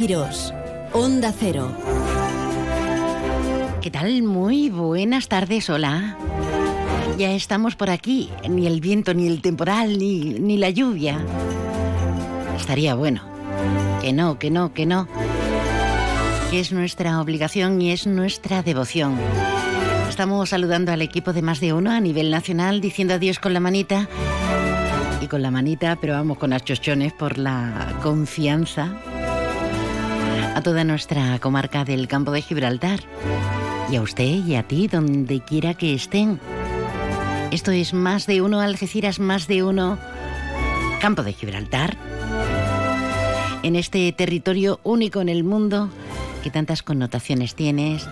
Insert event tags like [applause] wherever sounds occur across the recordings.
Giros, Onda Cero. ¿Qué tal? Muy buenas tardes, hola. Ya estamos por aquí, ni el viento, ni el temporal, ni, ni la lluvia. Estaría bueno. Que no, que no, que no. Que es nuestra obligación y es nuestra devoción. Estamos saludando al equipo de más de uno a nivel nacional, diciendo adiós con la manita. Y con la manita, pero vamos con chochones por la confianza toda nuestra comarca del campo de Gibraltar. Y a usted y a ti, donde quiera que estén. Esto es más de uno Algeciras, más de uno campo de Gibraltar. En este territorio único en el mundo, que tantas connotaciones tienes,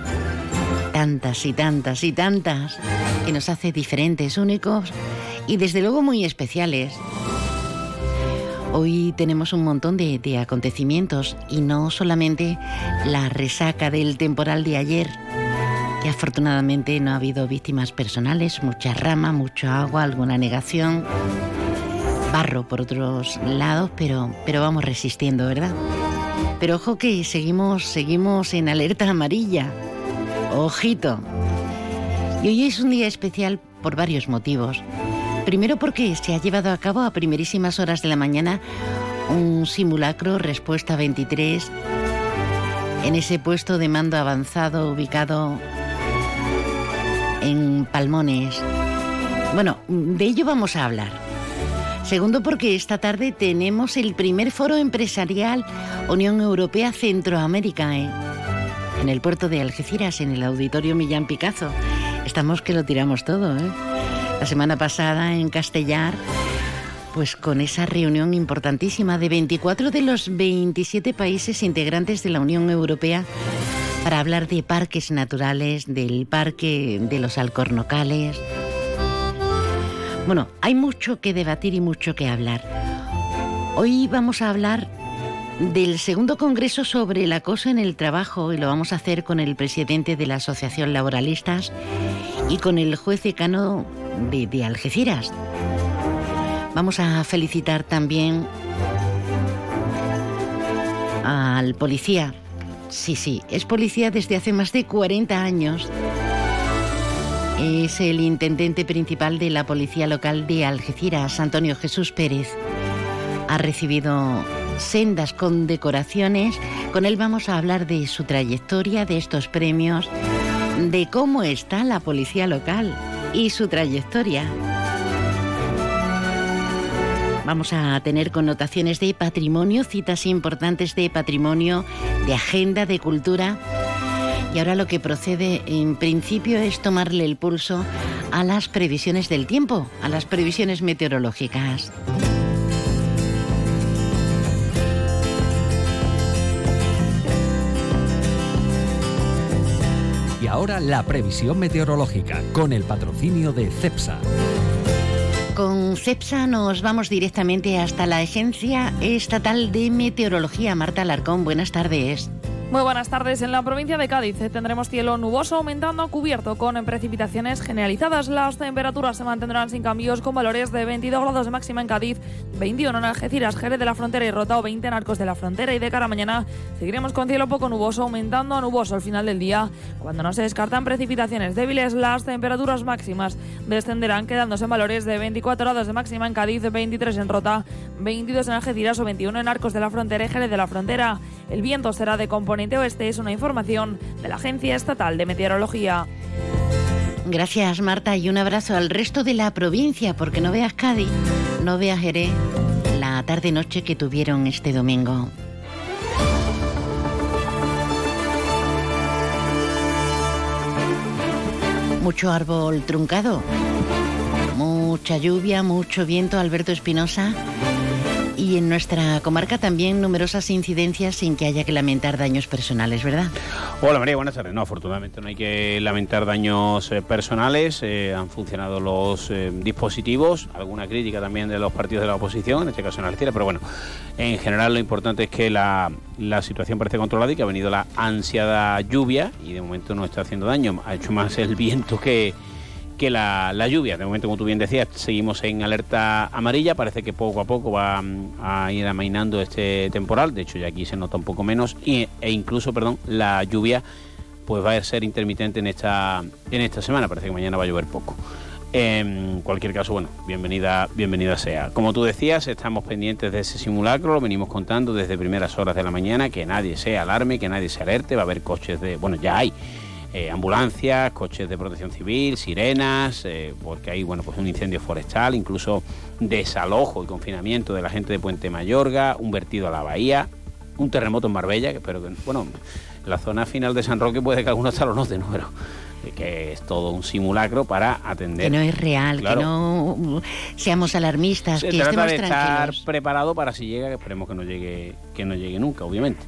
tantas y tantas y tantas, que nos hace diferentes, únicos y desde luego muy especiales. Hoy tenemos un montón de, acontecimientos y no solamente la resaca del temporal de ayer, que afortunadamente no ha habido víctimas personales, mucha rama, mucho agua, alguna negación, barro por otros lados, pero, pero vamos resistiendo, ¿verdad? Pero ojo que seguimos, seguimos en alerta amarilla. Ojito. Y hoy es un día especial por varios motivos. Primero porque se ha llevado a cabo a primerísimas horas de la mañana un simulacro respuesta 23 en ese puesto de mando avanzado ubicado en Palmones. Bueno, de ello vamos a hablar. Segundo porque esta tarde tenemos el primer foro empresarial Unión Europea Centroamérica ¿eh? en el puerto de Algeciras, en el auditorio Millán Picazo. Estamos que lo tiramos todo, ¿eh? La semana pasada en Castellar, pues con esa reunión importantísima de 24 de los 27 países integrantes de la Unión Europea para hablar de parques naturales, del parque de los alcornocales. Bueno, hay mucho que debatir y mucho que hablar. Hoy vamos a hablar del segundo congreso sobre el acoso en el trabajo y lo vamos a hacer con el presidente de la Asociación Laboralistas y con el juez decano de, Algeciras. Vamos a felicitar también al policía. Sí, sí, es policía desde hace más de 40 años. Es el intendente principal de la policía local de Algeciras, Antonio Jesús Pérez. Ha recibido sendas condecoraciones. Con él vamos a hablar de su trayectoria, de estos premios, de cómo está la policía local y su trayectoria. Vamos a tener connotaciones de patrimonio, citas importantes de patrimonio, de agenda, de cultura. Y ahora lo que procede en principio es tomarle el pulso a las previsiones del tiempo, a las previsiones meteorológicas. Ahora la previsión meteorológica con el patrocinio de CEPSA. Con CEPSA nos vamos directamente hasta la Agencia Estatal de Meteorología. Marta Alarcón, buenas tardes. Muy buenas tardes. En la provincia de Cádiz tendremos cielo nuboso aumentando cubierto con precipitaciones generalizadas. Las temperaturas se mantendrán sin cambios con valores de 22 grados de máxima en Cádiz, 21 en Algeciras, Jerez de la Frontera y Rota o 20 en Arcos de la Frontera. Y de cara a mañana seguiremos con cielo poco nuboso aumentando a nuboso al final del día. Cuando no se descartan precipitaciones débiles, las temperaturas máximas descenderán quedándose en valores de 24 grados de máxima en Cádiz, 23 en Rota, 22 en Algeciras o 21 en Arcos de la Frontera y Jerez de la Frontera. El viento será de componente Oeste es una información de la Agencia Estatal de Meteorología. Gracias Marta y un abrazo al resto de la provincia porque no veas Cádiz, no veas Jerez la tarde-noche que tuvieron este domingo. Mucho árbol truncado, mucha lluvia, mucho viento, Alberto Espinosa y en nuestra comarca también numerosas incidencias sin que haya que lamentar daños personales, ¿verdad? Hola María, buenas tardes. No, afortunadamente no hay que lamentar daños eh, personales. Eh, han funcionado los eh, dispositivos, alguna crítica también de los partidos de la oposición, en este caso en Algeciras, pero bueno, en general lo importante es que la, la situación parece controlada y que ha venido la ansiada lluvia y de momento no está haciendo daño. Ha hecho más el viento que que la, lluvia. De momento, como tú bien decías, seguimos en alerta amarilla. Parece que poco a poco va mm, a ir amainando este temporal. De hecho, ya aquí se nota un poco menos. e incluso, perdón, la lluvia pues va a ser intermitente en esta, en esta semana. Parece que mañana va a llover poco. En cualquier caso, bueno, bienvenida, bienvenida sea. Como tú decías, estamos pendientes de ese simulacro, lo venimos contando desde primeras horas de la mañana, que nadie se alarme, que nadie se alerte, va a haber coches de, bueno, ya hay eh, ambulancias, coches de protección civil, sirenas, eh, porque hay bueno, pues un incendio forestal, incluso desalojo y confinamiento de la gente de Puente Mayorga, un vertido a la bahía, un terremoto en Marbella, que espero que, bueno, la zona final de San Roque puede que algunos hasta lo noten, ¿no? [laughs] Pero eh, que es todo un simulacro para atender. Que no es real, que no seamos alarmistas, Se que trata estemos de estar preparado para si llega, que esperemos que no llegue, que no llegue nunca, obviamente.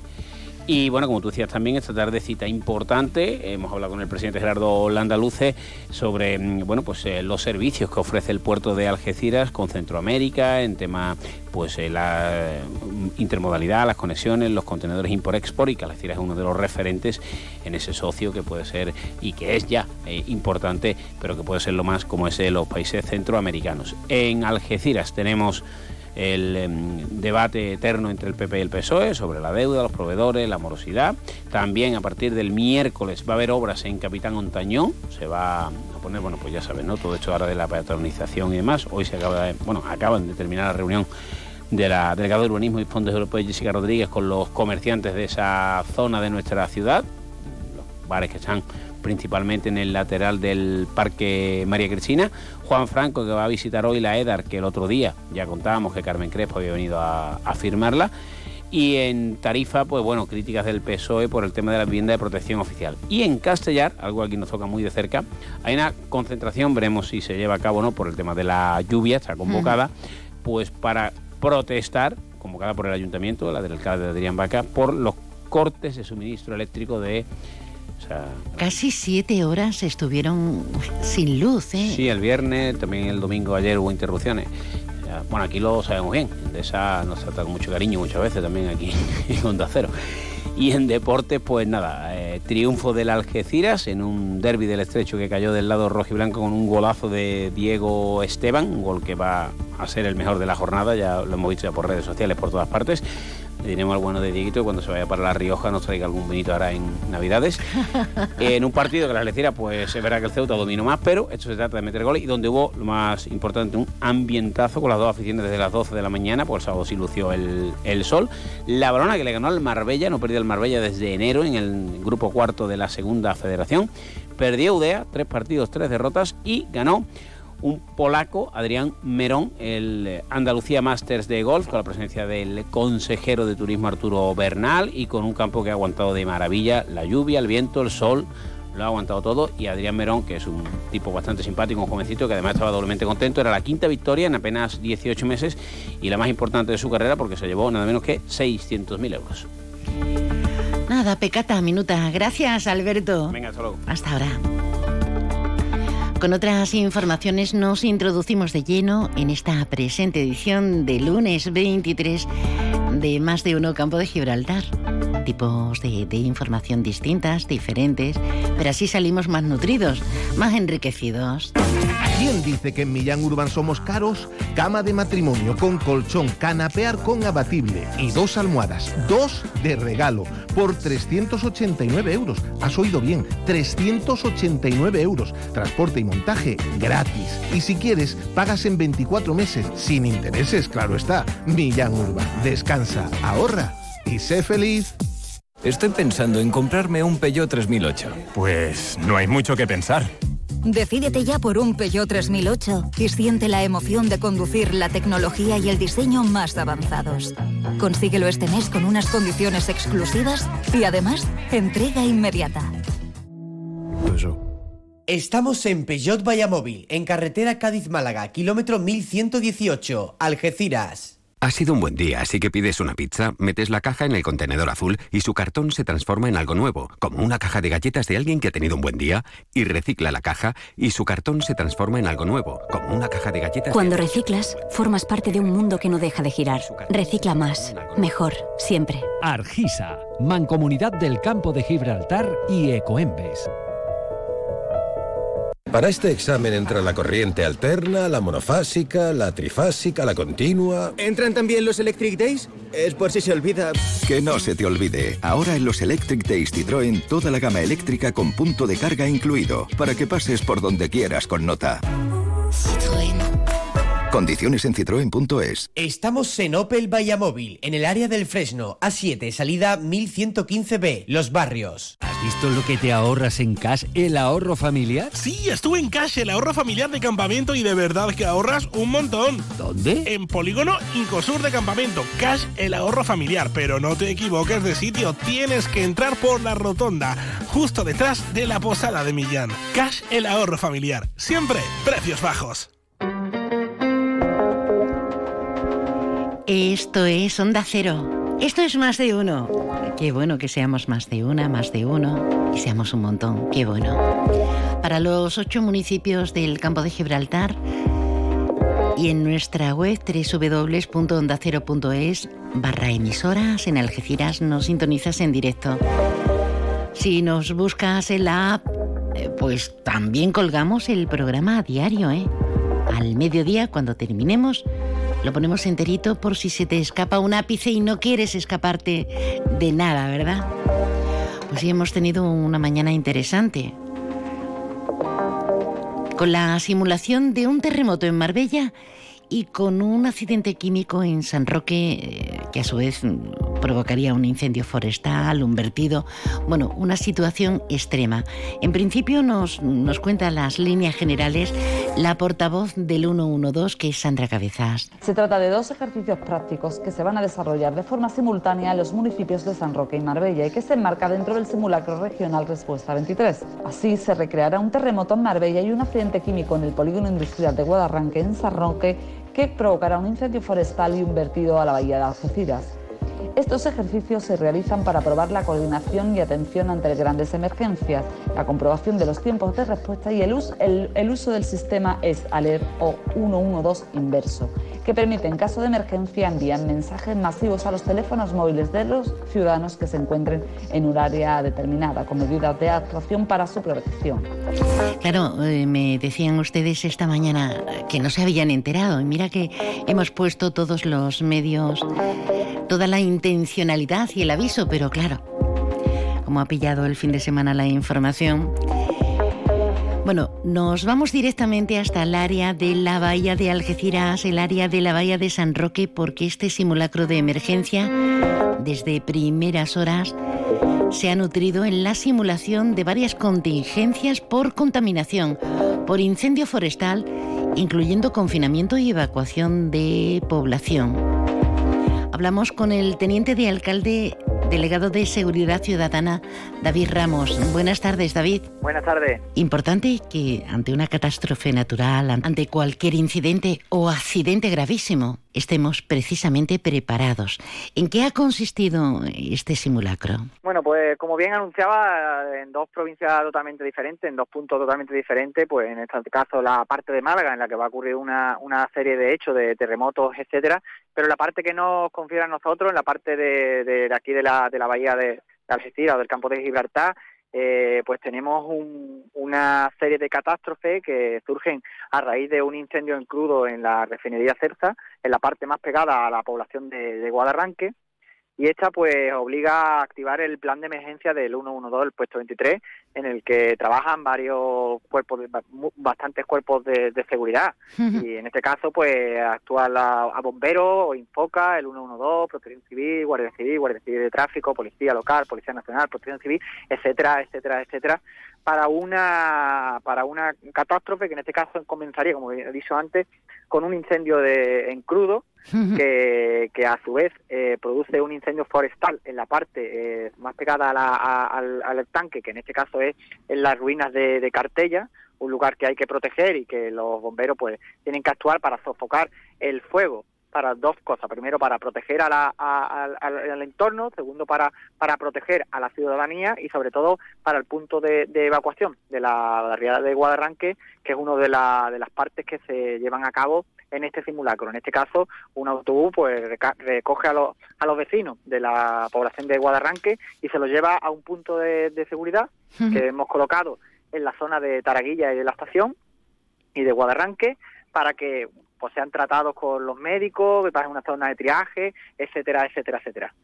Y bueno, como tú decías también, esta tarde cita importante. Hemos hablado con el presidente Gerardo Landaluce sobre mm, bueno, pues, eh, los servicios que ofrece el puerto de Algeciras con Centroamérica en tema pues eh, la mm, intermodalidad, las conexiones, los contenedores import-export y que Algeciras es uno de los referentes en ese socio que puede ser y que es ya eh, importante, pero que puede ser lo más como es los países centroamericanos. En Algeciras tenemos el em, debate eterno entre el PP y el PSOE sobre la deuda, los proveedores, la morosidad. También a partir del miércoles va a haber obras en Capitán Ontañón, se va a poner, bueno, pues ya saben, ¿no? Todo esto ahora de la patronización y demás. Hoy se acaba de, bueno, acaban de terminar la reunión de la delegada de Urbanismo y Fondos Europeos Jessica Rodríguez con los comerciantes de esa zona de nuestra ciudad, los bares que están principalmente en el lateral del Parque María Cristina. Juan Franco, que va a visitar hoy la EDAR, que el otro día ya contábamos que Carmen Crespo había venido a, firmarla. Y en Tarifa, pues bueno, críticas del PSOE por el tema de la vivienda de protección oficial. Y en Castellar, algo aquí nos toca muy de cerca, hay una concentración, veremos si se lleva a cabo o no, por el tema de la lluvia, está convocada, pues para protestar, convocada por el ayuntamiento, la del alcalde de Adrián Vaca, por los cortes de suministro eléctrico de Casi siete horas estuvieron sin luz, ¿eh? Sí, el viernes, también el domingo ayer hubo interrupciones. Bueno, aquí lo sabemos bien. De esa nos trata con mucho cariño muchas veces también aquí [laughs] en Onda Cero. Y en deportes, pues nada, eh, triunfo del Algeciras en un derby del estrecho que cayó del lado rojo y blanco con un golazo de Diego Esteban, un gol que va a ser el mejor de la jornada, ya lo hemos visto ya por redes sociales por todas partes. Le diremos al bueno de Dieguito cuando se vaya para La Rioja nos traiga algún vinito ahora en Navidades. [laughs] en un partido que la Algeciras, pues es verdad que el Ceuta dominó más, pero esto se trata de meter goles y donde hubo lo más importante, un ambientazo con las dos aficiones desde las 12 de la mañana, pues el sábado sí lució el, el sol. La Barona que le ganó al Marbella, no perdió el Marbella desde enero en el grupo cuarto de la segunda federación. Perdió Udea, tres partidos, tres derrotas y ganó un polaco, Adrián Merón, el eh, Andalucía Masters de golf, con la presencia del consejero de turismo Arturo Bernal y con un campo que ha aguantado de maravilla la lluvia, el viento, el sol, lo ha aguantado todo y Adrián Merón, que es un tipo bastante simpático, un jovencito que además estaba doblemente contento, era la quinta victoria en apenas 18 meses y la más importante de su carrera porque se llevó nada menos que 600.000 euros. Nada, pecata, minuta. Gracias, Alberto. Venga, hasta luego. Hasta ahora. Con otras informaciones nos introducimos de lleno en esta presente edición de lunes 23 de Más de Uno Campo de Gibraltar. Tipos de, información distintas, diferentes, pero así salimos más nutridos, más enriquecidos. ¿Quién dice que en Millán Urban somos caros? Cama de matrimonio con colchón, canapear con abatible y dos almohadas, dos de regalo, por 389 euros. Has oído bien, 389 euros. Transporte y montaje gratis. Y si quieres, pagas en 24 meses, sin intereses, claro está. Millán Urban, descansa, ahorra y sé feliz. Estoy pensando en comprarme un Peugeot 3008. Pues no hay mucho que pensar. Decídete ya por un Peugeot 3008 y siente la emoción de conducir la tecnología y el diseño más avanzados. Consíguelo este mes con unas condiciones exclusivas y además entrega inmediata. Estamos en Peugeot Vallamóvil, en carretera Cádiz-Málaga, kilómetro 1118, Algeciras. Ha sido un buen día, así que pides una pizza, metes la caja en el contenedor azul y su cartón se transforma en algo nuevo, como una caja de galletas de alguien que ha tenido un buen día, y recicla la caja y su cartón se transforma en algo nuevo, como una caja de galletas. Cuando reciclas, formas parte de un mundo que no deja de girar. Recicla más, mejor, siempre. Argisa, Mancomunidad del Campo de Gibraltar y Ecoembes. Para este examen entra la corriente alterna, la monofásica, la trifásica, la continua. ¿Entran también los Electric Days? Es por si se olvida. Que no se te olvide. Ahora en los Electric Days Citroën, toda la gama eléctrica con punto de carga incluido, para que pases por donde quieras con nota. Condiciones en citroen.es. Estamos en Opel Vallamóvil, en el área del Fresno, A7, salida 1115B, Los Barrios. ¿Has visto lo que te ahorras en Cash, el ahorro familiar? Sí, estuve en Cash, el ahorro familiar de campamento y de verdad que ahorras un montón. ¿Dónde? En Polígono Incosur de Campamento. Cash, el ahorro familiar. Pero no te equivoques de sitio, tienes que entrar por la rotonda, justo detrás de la posada de Millán. Cash, el ahorro familiar. Siempre precios bajos. Esto es Onda Cero. Esto es más de uno. Qué bueno que seamos más de una, más de uno. Y seamos un montón. Qué bueno. Para los ocho municipios del campo de Gibraltar y en nuestra web www.ondacero.es barra emisoras en Algeciras nos sintonizas en directo. Si nos buscas en la app, eh, pues también colgamos el programa a diario, ¿eh? Al mediodía, cuando terminemos, lo ponemos enterito por si se te escapa un ápice y no quieres escaparte de nada, ¿verdad? Pues sí, hemos tenido una mañana interesante. Con la simulación de un terremoto en Marbella y con un accidente químico en San Roque eh, que a su vez mm, provocaría un incendio forestal, un vertido, bueno, una situación extrema. En principio nos, nos cuenta las líneas generales la portavoz del 112, que es Sandra Cabezas. Se trata de dos ejercicios prácticos que se van a desarrollar de forma simultánea en los municipios de San Roque y Marbella y que se enmarca dentro del simulacro regional Respuesta 23. Así se recreará un terremoto en Marbella y un accidente químico en el polígono industrial de Guadarranque en San Roque que provocará un incendio forestal y un vertido a la bahía de Algeciras. Estos ejercicios se realizan para probar la coordinación y atención ante grandes emergencias, la comprobación de los tiempos de respuesta y el uso, el, el uso del sistema es alert o 112 inverso, que permite en caso de emergencia enviar mensajes masivos a los teléfonos móviles de los ciudadanos que se encuentren en un área determinada, con medidas de actuación para su protección. Claro, eh, me decían ustedes esta mañana que no se habían enterado. Y mira que hemos puesto todos los medios, toda la intencionalidad y el aviso, pero claro, como ha pillado el fin de semana la información. Bueno, nos vamos directamente hasta el área de la bahía de Algeciras, el área de la bahía de San Roque, porque este simulacro de emergencia, desde primeras horas, se ha nutrido en la simulación de varias contingencias por contaminación, por incendio forestal, incluyendo confinamiento y evacuación de población. Hablamos con el teniente de alcalde delegado de Seguridad Ciudadana, David Ramos. Buenas tardes, David. Buenas tardes. Importante que ante una catástrofe natural, ante cualquier incidente o accidente gravísimo, estemos precisamente preparados. ¿En qué ha consistido este simulacro? Bueno, pues como bien anunciaba, en dos provincias totalmente diferentes, en dos puntos totalmente diferentes, pues en este caso la parte de Málaga, en la que va a ocurrir una, una serie de hechos, de terremotos, etcétera, pero la parte que nos confiere a nosotros, en la parte de, de, aquí de la, de la bahía de, de o del campo de Gibraltar, eh, pues tenemos un, una serie de catástrofes que surgen a raíz de un incendio en crudo en la refinería Cerza, en la parte más pegada a la población de, de Guadarranque, y esta pues obliga a activar el plan de emergencia del 112, el puesto 23, en el que trabajan varios cuerpos, de, bastantes cuerpos de, de seguridad. Y en este caso pues actúa la, a bomberos, Infoca, el 112, Protección Civil, Guardia Civil, Guardia Civil de Tráfico, Policía Local, Policía Nacional, Protección Civil, etcétera, etcétera, etcétera, para una para una catástrofe que en este caso comenzaría, como he dicho antes, con un incendio de, en crudo que, a su vez eh, produce un incendio forestal en la parte eh, más pegada a la, a, al, tanque, que en este caso es en las ruinas de, Cartella, un lugar que hay que proteger y que los bomberos pues tienen que actuar para sofocar el fuego para dos cosas. Primero, para proteger a la, a, al, al, entorno. Segundo, para, para proteger a la ciudadanía y, sobre todo, para el punto de, de evacuación de la barriada de Guadarranque, que es una de, la, de las partes que se llevan a cabo en este simulacro. En este caso, un autobús pues recoge a los, a los vecinos de la población de Guadarranque y se los lleva a un punto de, de seguridad que hemos colocado en la zona de Taraguilla y de la estación y de Guadarranque para que pues sean tratados con los médicos, que pasen una zona de triaje, etcétera, etcétera, etcétera.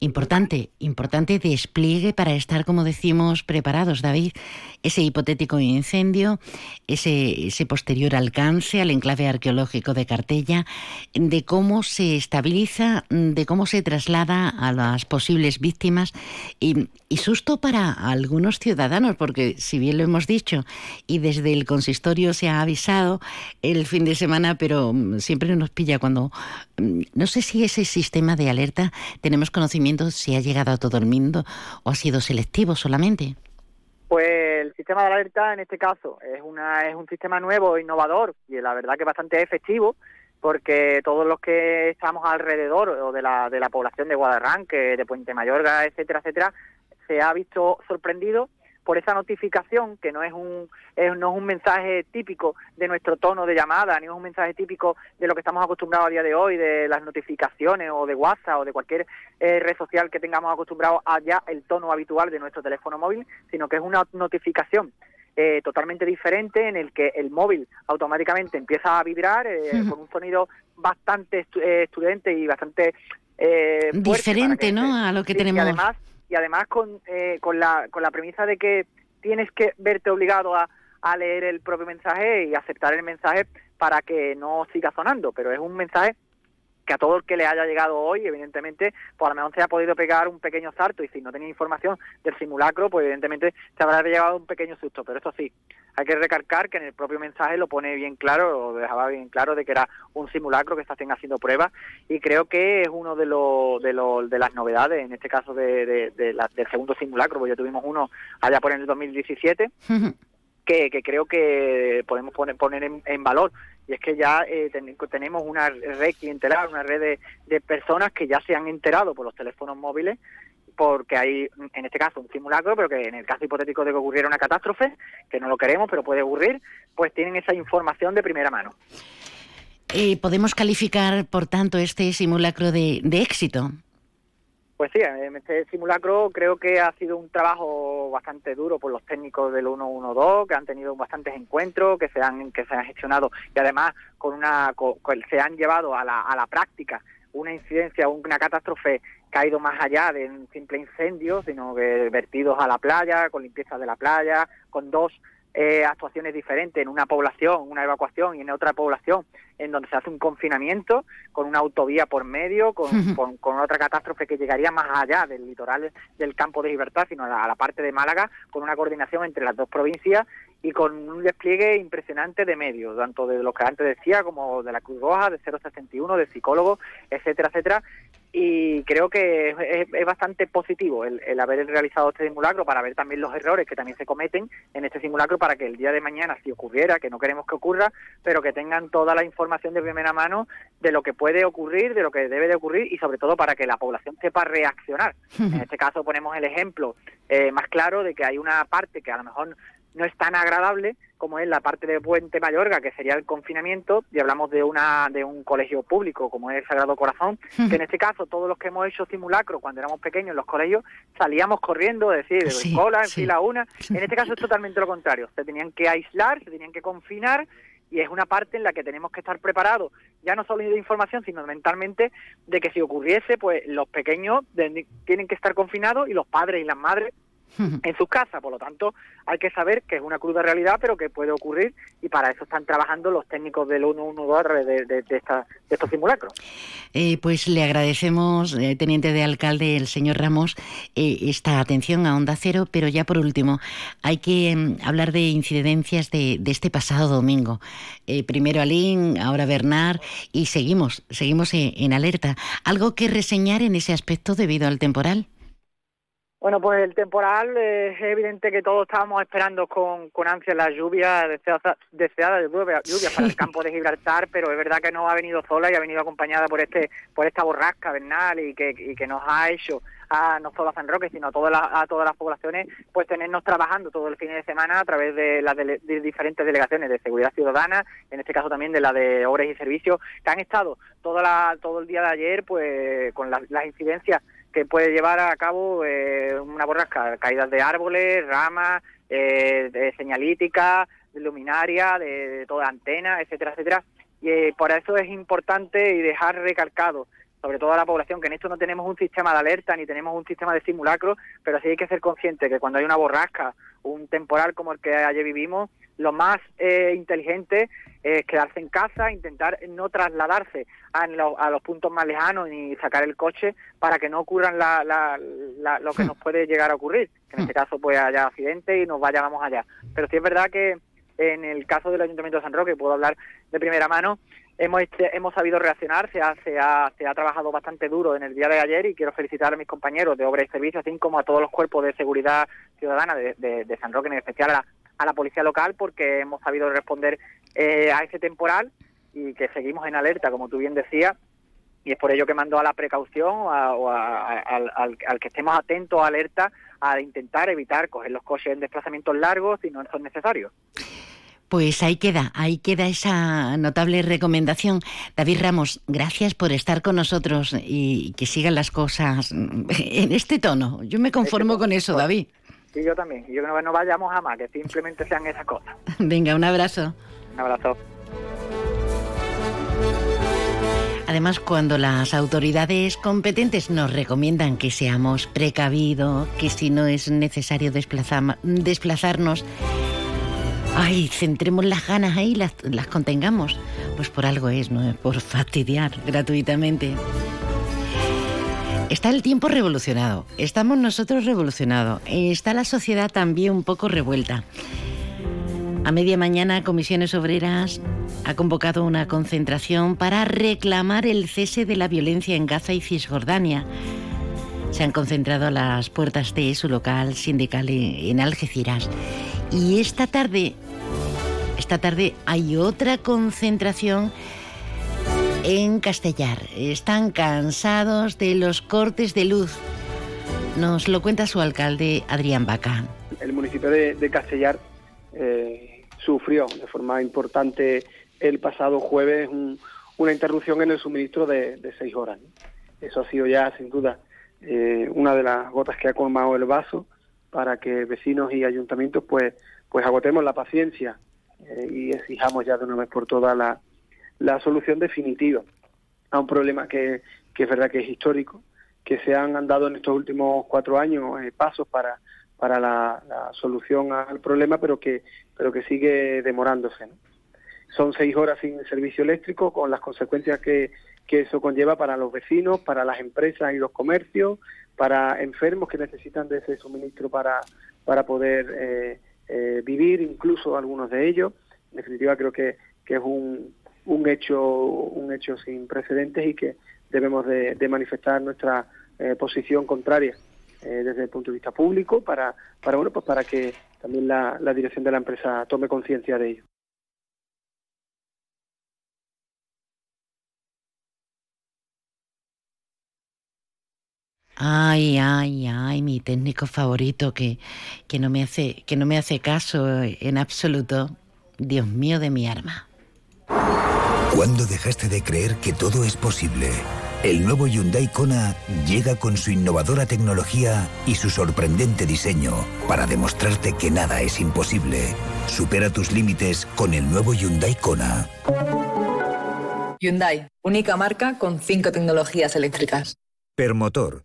Importante, importante despliegue para estar, como decimos, preparados, David. Ese hipotético incendio, ese, ese posterior alcance al enclave arqueológico de Cartella, de cómo se estabiliza, de cómo se traslada a las posibles víctimas y, y susto para algunos ciudadanos, porque si bien lo hemos dicho y desde el consistorio se ha avisado el fin de semana, pero siempre nos pilla cuando no sé si ese sistema de alerta tenemos conocimiento si ha llegado a todo el mundo o ha sido selectivo solamente. Pues el sistema de alerta en este caso es una es un sistema nuevo, innovador y la verdad que bastante efectivo porque todos los que estamos alrededor o de la, de la población de Guadarranque, de Puente Mayorga, etcétera, etcétera, se ha visto sorprendido por esa notificación que no es un no es un mensaje típico de nuestro tono de llamada ni es un mensaje típico de lo que estamos acostumbrados a día de hoy de las notificaciones o de WhatsApp o de cualquier eh, red social que tengamos acostumbrado a ya el tono habitual de nuestro teléfono móvil sino que es una notificación eh, totalmente diferente en el que el móvil automáticamente empieza a vibrar eh, con un sonido bastante estudiante y bastante diferente, ¿no? A lo que tenemos. además y además con, eh, con, la, con la premisa de que tienes que verte obligado a, a leer el propio mensaje y aceptar el mensaje para que no siga sonando, pero es un mensaje que a todo el que le haya llegado hoy, evidentemente, pues a lo mejor se ha podido pegar un pequeño salto y si no tenía información del simulacro, pues evidentemente se habrá llevado un pequeño susto. Pero eso sí, hay que recargar que en el propio mensaje lo pone bien claro, lo dejaba bien claro de que era un simulacro que está haciendo pruebas y creo que es uno de, los de, los de las novedades, en este caso de, del segundo simulacro, porque ya tuvimos uno allá por en el 2017. Que, que, creo que podemos poner, poner en valor y es que ya eh, tenemos una red clientelar, una red de, personas que ya se han enterado por los teléfonos móviles porque hay, en este caso, un simulacro, pero que en el caso hipotético de que ocurriera una catástrofe, que no lo queremos, pero puede ocurrir, pues tienen esa información de primera mano. Eh, ¿Podemos calificar, por tanto, este simulacro de éxito? Pues sí, en este simulacro creo que ha sido un trabajo bastante duro por los técnicos del 112, que han tenido bastantes encuentros, que se han que se han gestionado y además con una se han llevado a la, a la práctica una incidencia, una catástrofe que ha ido más allá de un simple incendio, sino que vertidos a la playa, con limpieza de la playa, con dos eh, actuaciones diferentes en una población, una evacuación y en otra población, en donde se hace un confinamiento con una autovía por medio, con, [laughs] con, otra catástrofe que llegaría más allá del litoral del campo de libertad, sino a la, parte de Málaga, con una coordinación entre las dos provincias y con un despliegue impresionante de medios, tanto de lo que antes decía como de la Cruz Roja, de 061, de psicólogos, etcétera, etcétera, y creo que es, bastante positivo el, haber realizado este simulacro para ver también los errores que también se cometen en este simulacro para que el día de mañana, si ocurriera, que no queremos que ocurra, pero que tengan toda la información de primera mano de lo que puede ocurrir, de lo que debe de ocurrir y sobre todo para que la población sepa reaccionar. [laughs] En este caso ponemos el ejemplo eh, más claro de que hay una parte que a lo mejor no es tan agradable como es la parte de Puente Mayorga, que sería el confinamiento, y hablamos de una de un colegio público como es el Sagrado Corazón, que en este caso todos los que hemos hecho simulacro cuando éramos pequeños en los colegios salíamos corriendo, es decir, de cola, en fila una. En este caso es [laughs] totalmente lo contrario, se tenían que aislar, se tenían que confinar y es una parte en la que tenemos que estar preparados, ya no solo de información, sino mentalmente, de que si ocurriese, pues los pequeños tienen que estar confinados y los padres y las madres [laughs] en sus casas. Por lo tanto, hay que saber que es una cruda realidad, pero que puede ocurrir y para eso están trabajando los técnicos del 112 a través de, de, estos simulacros. Eh, pues le agradecemos, eh, teniente de alcalde, el señor Ramos, eh, esta atención a Onda Cero, pero ya por último, hay que em, hablar de incidencias de, este pasado domingo. primero Alín, ahora Bernard, y seguimos, seguimos en alerta. ¿Algo que reseñar en ese aspecto debido al temporal? Bueno, pues el temporal es evidente que todos estábamos esperando con, con ansia la lluvia, deseada, deseada de lluvia, lluvia para el campo de Gibraltar, pero es verdad que no ha venido sola y ha venido acompañada por este por esta borrasca vernal y que, y que nos ha hecho a no solo a San Roque, sino a todas las, a todas las poblaciones, pues tenernos trabajando todo el fin de semana a través de las de, diferentes delegaciones de seguridad ciudadana, en este caso también de la de obras y servicios, que han estado toda la, todo el día de ayer pues con las incidencias que puede llevar a cabo eh, una borrasca, caídas de árboles, ramas, eh, de señalítica, de luminaria, de, toda antena, etcétera, etcétera. Y eh, por eso es importante y dejar recalcado, sobre todo a la población, que en esto no tenemos un sistema de alerta ni tenemos un sistema de simulacro, pero sí hay que ser consciente que cuando hay una borrasca, un temporal como el que ayer vivimos, lo más eh, inteligente es quedarse en casa, intentar no trasladarse a, los puntos más lejanos ni sacar el coche para que no ocurran lo que nos puede llegar a ocurrir, que en este caso pues haya accidente y nos vayamos allá. Pero sí es verdad que en el caso del Ayuntamiento de San Roque, puedo hablar de primera mano, hemos, hemos sabido reaccionar, se ha, se, ha, se ha trabajado bastante duro en el día de ayer y quiero felicitar a mis compañeros de obra y servicio, así como a todos los cuerpos de seguridad ciudadana de, de, San Roque, en especial a la, policía local, porque hemos sabido responder eh, a ese temporal y que seguimos en alerta, como tú bien decías, y es por ello que mando a la precaución o al, al, que estemos atentos, alerta, a intentar evitar coger los coches en desplazamientos largos si no son necesarios. Pues ahí queda, ahí queda esa notable recomendación. David Ramos, gracias por estar con nosotros y que sigan las cosas [laughs] en este tono. Yo me conformo con eso, David. Sí, yo también. Yo que no, no vayamos a más, que simplemente sean esas cosas. [laughs] Venga, un abrazo. Un abrazo. Además, cuando las autoridades competentes nos recomiendan que seamos precavidos, que si no es necesario desplazarnos, ay, centremos las ganas ahí, las, las contengamos, pues por algo es, no por fastidiar gratuitamente. Está el tiempo revolucionado, estamos nosotros revolucionados, está la sociedad también un poco revuelta. A media mañana, Comisiones Obreras ha convocado una concentración para reclamar el cese de la violencia en Gaza y Cisjordania. Se han concentrado a las puertas de su local sindical en Algeciras. Y esta tarde, esta tarde hay otra concentración en Castellar. Están cansados de los cortes de luz. Nos lo cuenta su alcalde Adrián Baca. El municipio de, Castellar eh, sufrió de forma importante el pasado jueves una interrupción en el suministro de, seis horas. Eso ha sido ya, sin duda, eh, una de las gotas que ha colmado el vaso para que vecinos y ayuntamientos pues, pues agotemos la paciencia eh, y exijamos ya de una vez por todas la, la solución definitiva a un problema que, que es verdad que es histórico, que se han dado en estos últimos cuatro años eh, pasos para para la, solución al problema, pero que, pero que sigue demorándose. Son seis horas sin servicio eléctrico, con las consecuencias que, que eso conlleva para los vecinos, para las empresas y los comercios, para enfermos que necesitan de ese suministro para, para poder eh, eh, vivir, incluso algunos de ellos. En definitiva, creo que, que es un, un, hecho, un hecho sin precedentes y que debemos de, manifestar nuestra eh, posición contraria eh, desde el punto de vista público para, para, bueno, pues para que también la, la dirección de la empresa tome conciencia de ello. Ay, ay, ay, mi técnico favorito que, que, no me hace, que no me hace caso en absoluto. Dios mío de mi arma. ¿Cuándo dejaste de creer que todo es posible? El nuevo Hyundai Kona llega con su innovadora tecnología y su sorprendente diseño para demostrarte que nada es imposible. Supera tus límites con el nuevo Hyundai Kona. Hyundai, única marca con cinco tecnologías eléctricas. Permotor,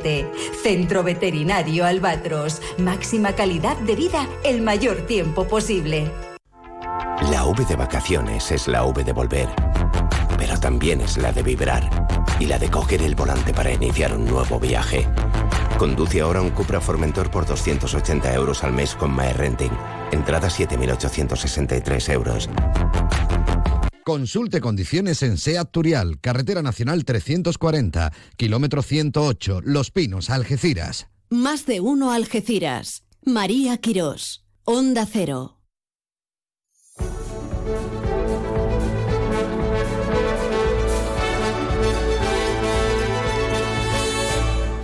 171407. Centro Veterinario Albatros. Máxima calidad de vida el mayor tiempo posible. La V de vacaciones es la V de volver, pero también es la de vibrar y la de coger el volante para iniciar un nuevo viaje. Conduce ahora un Cupra Formentor por 280 euros al mes con MyRenting. Entrada 7.863 euros. Consulte condiciones en SEAT Turial, Carretera Nacional 340, kilómetro 108, Los Pinos, Algeciras. Más de uno Algeciras. María Quirós. Onda Cero.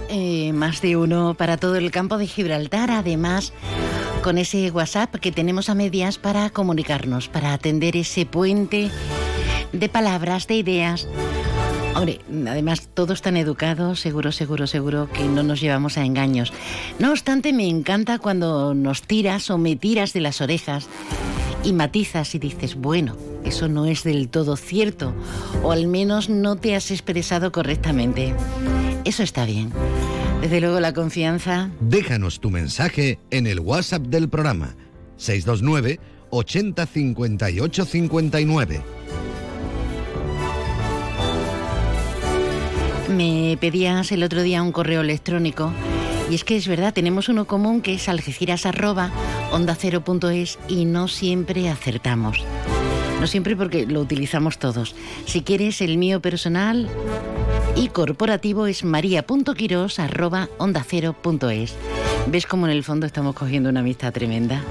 Eh, más de uno para todo el campo de Gibraltar, además con ese WhatsApp que tenemos a medias para comunicarnos, para atender ese puente de palabras, de ideas. Hombre, además todos tan educados, seguro, seguro, seguro que no nos llevamos a engaños. No obstante, me encanta cuando nos tiras o me tiras de las orejas y matizas y dices, bueno, eso no es del todo cierto, o al menos no te has expresado correctamente. Eso está bien. Desde luego la confianza. Déjanos tu mensaje en el WhatsApp del programa 629 80 58 59. Me pedías el otro día un correo electrónico y es que es verdad, tenemos uno común que es algeciras@ondacero.es y no siempre acertamos. No siempre porque lo utilizamos todos. Si quieres el mío personal y corporativo es maria.quiros@ondacero.es. ¿Ves cómo en el fondo estamos cogiendo una amistad tremenda?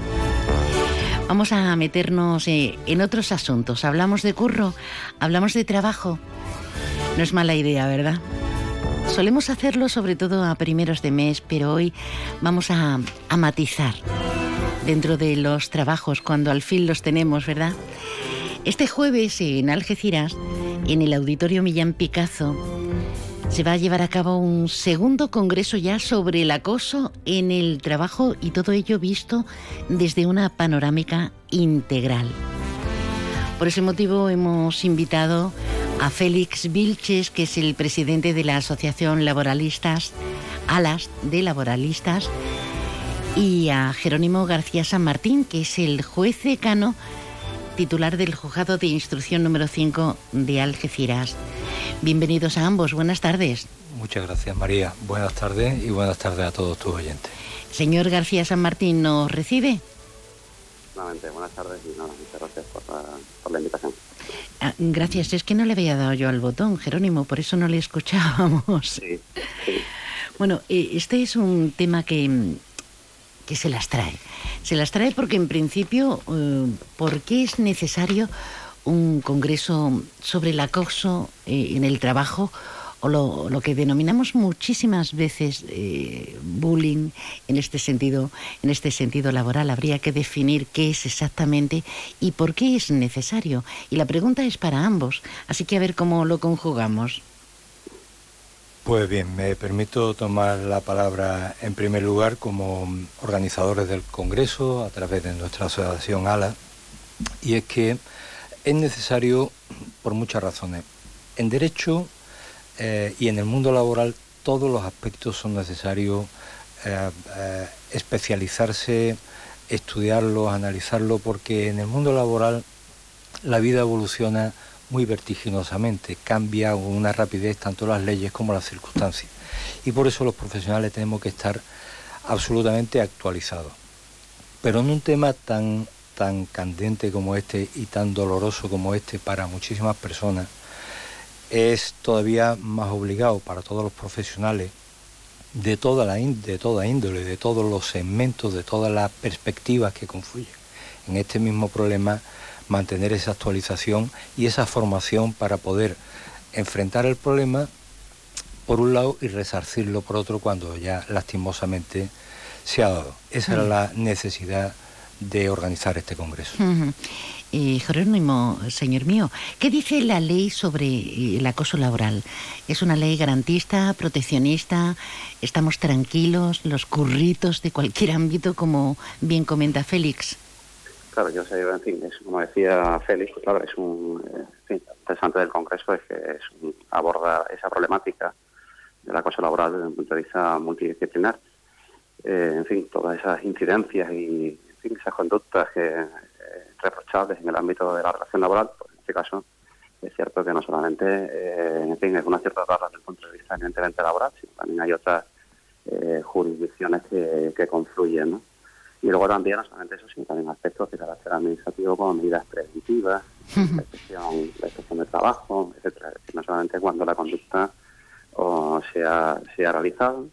Vamos a meternos eh, en otros asuntos. Hablamos de curro, hablamos de trabajo. No es mala idea, ¿verdad? Solemos hacerlo sobre todo a primeros de mes, pero hoy vamos a, a matizar dentro de los trabajos cuando al fin los tenemos, ¿verdad? Este jueves en Algeciras, en el Auditorio Millán Picazo, se va a llevar a cabo un segundo congreso ya sobre el acoso en el trabajo y todo ello visto desde una panorámica integral. Por ese motivo hemos invitado a Félix Vilches, que es el presidente de la Asociación Laboralistas, Alas de Laboralistas, y a Jerónimo García San Martín, que es el juez decano titular del Juzgado de Instrucción número 5 de Algeciras. Bienvenidos a ambos, buenas tardes. Muchas gracias María, buenas tardes y buenas tardes a todos tus oyentes. Señor García San Martín, ¿nos recibe? Nuevamente, buenas tardes y nada, muchas gracias por la, por la invitación. Ah, gracias, es que no le había dado yo al botón, Jerónimo, por eso no le escuchábamos. Sí, [laughs] sí. Bueno, eh, este es un tema que, que se las trae. Se las trae porque en principio, eh, ¿por qué es necesario un congreso sobre el acoso eh, en el trabajo o lo, lo, que denominamos muchísimas veces eh, bullying en este sentido, en este sentido laboral. Habría que definir qué es exactamente y por qué es necesario. Y la pregunta es para ambos, así que a ver cómo lo conjugamos. Pues bien, me permito tomar la palabra en primer lugar como organizadores del Congreso a través de nuestra asociación ALA, y es que es necesario por muchas razones. En derecho eh, y en el mundo laboral todos los aspectos son necesarios eh, eh, especializarse, estudiarlos, analizarlo, porque en el mundo laboral la vida evoluciona muy vertiginosamente, cambia con una rapidez tanto las leyes como las circunstancias. Y por eso los profesionales tenemos que estar absolutamente actualizados. Pero en un tema tan, tan candente como este y tan doloroso como este para muchísimas personas, es todavía más obligado para todos los profesionales de toda, la, de toda índole, de todos los segmentos, de todas las perspectivas que confluyen en este mismo problema, mantener esa actualización y esa formación para poder enfrentar el problema por un lado y resarcirlo por otro cuando ya lastimosamente se ha dado. Esa era la necesidad de organizar este congreso. Eh, Jerónimo, señor mío, ¿qué dice la ley sobre eh, el acoso laboral? ¿Es una ley garantista, proteccionista? ¿Estamos tranquilos? ¿Los curritos de cualquier ámbito, como bien comenta Félix? Claro, yo sé, en fin, es, como decía Félix, pues claro, es un eh, interesante del Congreso es que es aborda esa problemática del acoso laboral desde un punto de vista multidisciplinar. en fin, todas esas incidencias y esas conductas que reprochables en el ámbito de la relación laboral, pues en este caso es cierto que no solamente, eh, en fin, es una cierta barra desde el punto de vista evidentemente laboral, sino también hay otras eh, jurisdicciones que confluyen, ¿no? Y luego también, no solamente eso, sino también aspectos de carácter administrativo como medidas preventivas, [laughs] la inspección, de trabajo, etcétera. no solamente cuando la conducta o sea, se ha realizado,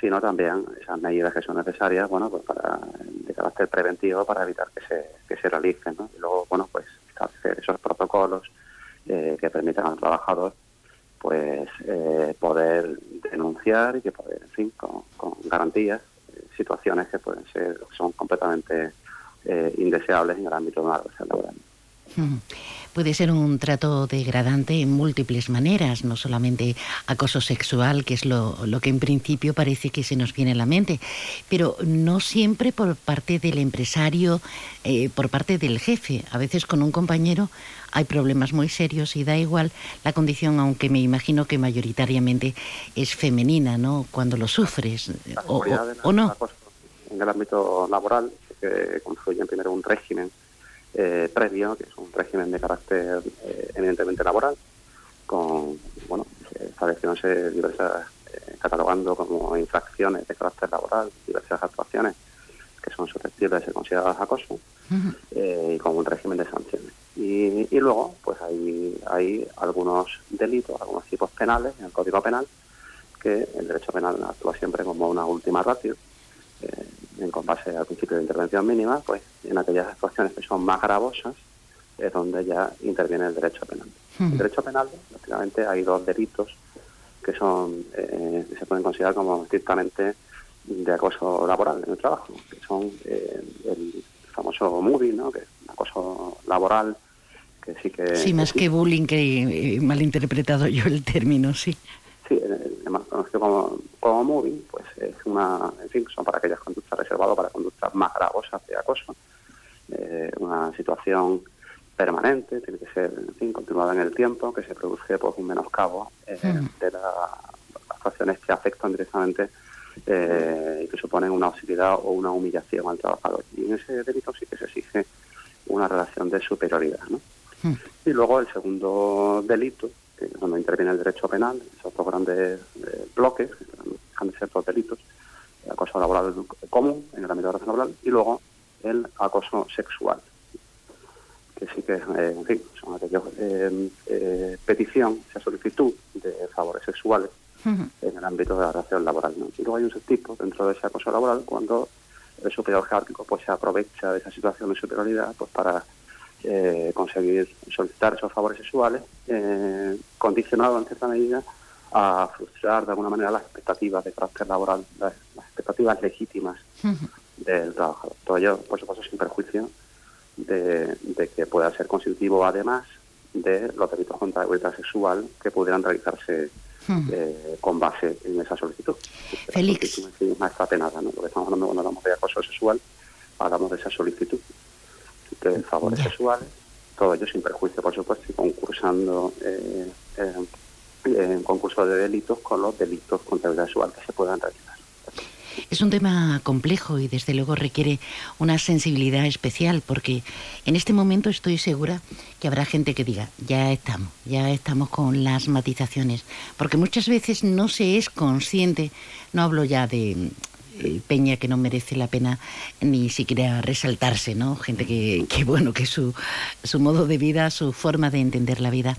sino también esas medidas que son necesarias, bueno, pues para de carácter preventivo para evitar que se, que se realicen, ¿no? Y luego, bueno, pues establecer esos protocolos eh, que permitan al trabajador pues eh, poder denunciar y que poder, en fin, con, garantías, situaciones que pueden ser, son completamente indeseables en el ámbito de una relación. [laughs] Puede ser un trato degradante en múltiples maneras, no solamente acoso sexual, que es lo, que en principio parece que se nos viene a la mente, pero no siempre por parte del empresario, eh, por parte del jefe. A veces con un compañero hay problemas muy serios y da igual la condición, aunque me imagino que mayoritariamente es femenina, ¿no? Cuando lo sufres, o, no. En el ámbito laboral, que confluye primero un régimen eh, previo, que es un régimen de carácter eh, eminentemente laboral, con, bueno, estableciéndose diversas, eh, catalogando como infracciones de carácter laboral, diversas actuaciones que son susceptibles de ser consideradas acoso, y con un régimen de sanciones. Y, y, luego, pues hay, hay algunos delitos, algunos tipos penales en el Código Penal, que el derecho penal actúa siempre como una última ratio, en, con base al principio de intervención mínima, pues en aquellas actuaciones que son más gravosas es donde ya interviene el derecho penal. Hmm. El derecho penal, prácticamente hay dos delitos que son eh, se pueden considerar como estrictamente de acoso laboral en el trabajo, que son eh, el famoso movie, ¿no? que es un acoso laboral, que sí que... Sí, más que bullying, que he malinterpretado yo el término, sí. Sí, el, conocido como, como moving, pues es una, en fin, son para aquellas conductas reservadas para conductas más gravosas de acoso, eh, una situación permanente, tiene que ser, en fin, continuada en el tiempo, que se produce por un menoscabo eh, de las actuaciones que afectan directamente eh, y que suponen una hostilidad o una humillación al trabajador. Y en ese delito sí que se exige una relación de superioridad. ¿no? Y luego el segundo delito, que es donde interviene el derecho penal, esos dos grandes bloques, que dejan de ser dos delitos, el acoso laboral común en el ámbito de la relación laboral y luego el acoso sexual, que sí que, eh, en fin, son aquellos eh, eh, petición, esa solicitud de favores sexuales en el ámbito de la relación laboral. Y luego hay un subtipo dentro de ese acoso laboral cuando el superior jerárquico pues se aprovecha de esa situación de superioridad pues para eh, conseguir solicitar esos favores sexuales eh, condicionado en cierta medida a frustrar de alguna manera las expectativas de carácter laboral, las, expectativas legítimas del trabajador. Todo ello, por supuesto, sin perjuicio de, que pueda ser constitutivo, además, de los delitos contra la igualdad sexual que pudieran realizarse eh, con base en esa solicitud. Félix. La está penada, ¿no? Lo que estamos hablando cuando hablamos de acoso sexual, hablamos de esa solicitud de favores sexuales, todo ello sin perjuicio, por supuesto, y concursando eh, eh, en concurso de delitos con los delitos contra la sexual que se puedan realizar. Es un tema complejo y desde luego requiere una sensibilidad especial porque en este momento estoy segura que habrá gente que diga, ya estamos, ya estamos con las matizaciones, porque muchas veces no se es consciente, no hablo ya de peña que no merece la pena ni siquiera resaltarse, ¿no? Gente que, bueno, que su, su modo de vida, su forma de entender la vida.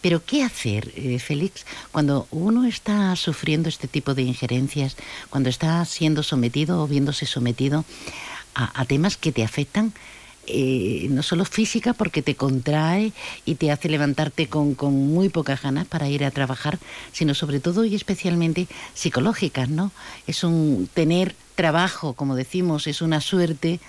Pero ¿qué hacer, eh, Félix, cuando uno está sufriendo este tipo de injerencias, cuando está siendo sometido o viéndose sometido a temas que te afectan? Eh, no solo física porque te contrae y te hace levantarte con, con, muy pocas ganas para ir a trabajar, sino sobre todo y especialmente psicológicas, ¿no? Es un tener trabajo, como decimos, es una suerte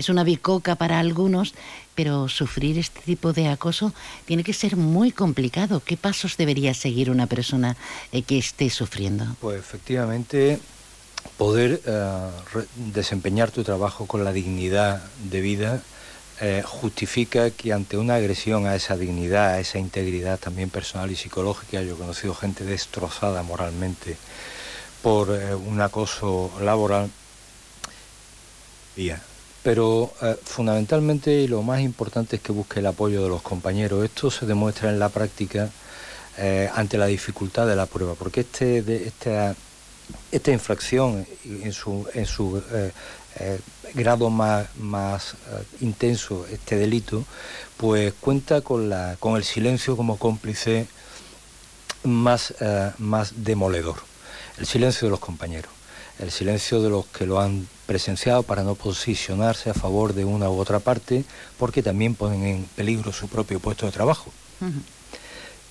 es una bicoca para algunos, pero sufrir este tipo de acoso tiene que ser muy complicado. ¿Qué pasos debería seguir una persona eh, que esté sufriendo? Pues efectivamente poder eh, desempeñar tu trabajo con la dignidad de vida eh, justifica que ante una agresión a esa dignidad, a esa integridad también personal y psicológica, yo he conocido gente destrozada moralmente por un acoso laboral, pero eh, fundamentalmente y lo más importante es que busque el apoyo de los compañeros. Esto se demuestra en la práctica eh, ante la dificultad de la prueba, porque este, de, esta, esta infracción en su, en su eh, grado más, más intenso, este delito, pues cuenta con, la, con el silencio como cómplice más, más demoledor, el silencio de los compañeros el silencio de los que lo han presenciado para no posicionarse a favor de una u otra parte, porque también ponen en peligro su propio puesto de trabajo.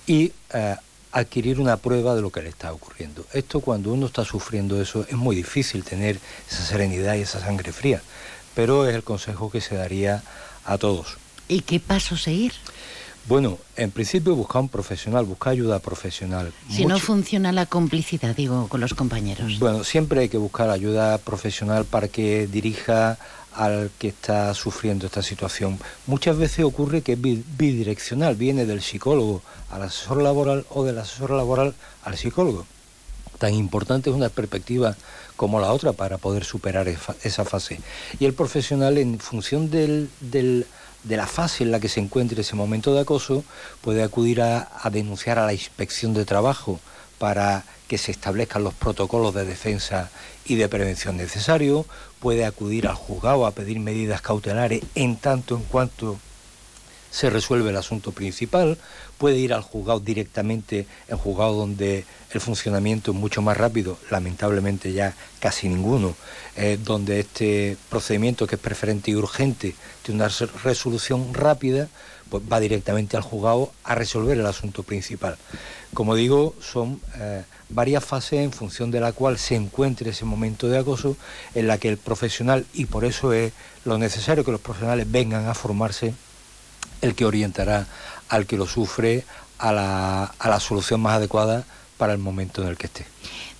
Y eh, adquirir una prueba de lo que le está ocurriendo. Esto cuando uno está sufriendo eso es muy difícil tener esa serenidad y esa sangre fría, pero es el consejo que se daría a todos. ¿Y qué paso seguir? Bueno, en principio buscar un profesional, buscar ayuda profesional. Si no funciona la complicidad, digo, con los compañeros. Bueno, siempre hay que buscar ayuda profesional para que dirija al que está sufriendo esta situación. Muchas veces ocurre que es bidireccional, viene del psicólogo al asesor laboral o del asesor laboral al psicólogo. Tan importante es una perspectiva como la otra para poder superar esa fase. Y el profesional, en función del, de la fase en la que se encuentre ese momento de acoso, puede acudir a, denunciar a la inspección de trabajo para que se establezcan los protocolos de defensa y de prevención necesarios, puede acudir al juzgado a pedir medidas cautelares en tanto en cuanto se resuelve el asunto principal, puede ir al juzgado directamente, el juzgado donde el funcionamiento es mucho más rápido, lamentablemente ya casi ninguno, eh, donde este procedimiento que es preferente y urgente tiene una resolución rápida, pues va directamente al juzgado a resolver el asunto principal. Como digo, son eh, varias fases en función de la cual se encuentre ese momento de acoso en la que el profesional, y por eso es lo necesario que los profesionales vengan a formarse, el que orientará al que lo sufre a la, a la solución más adecuada para el momento en el que esté.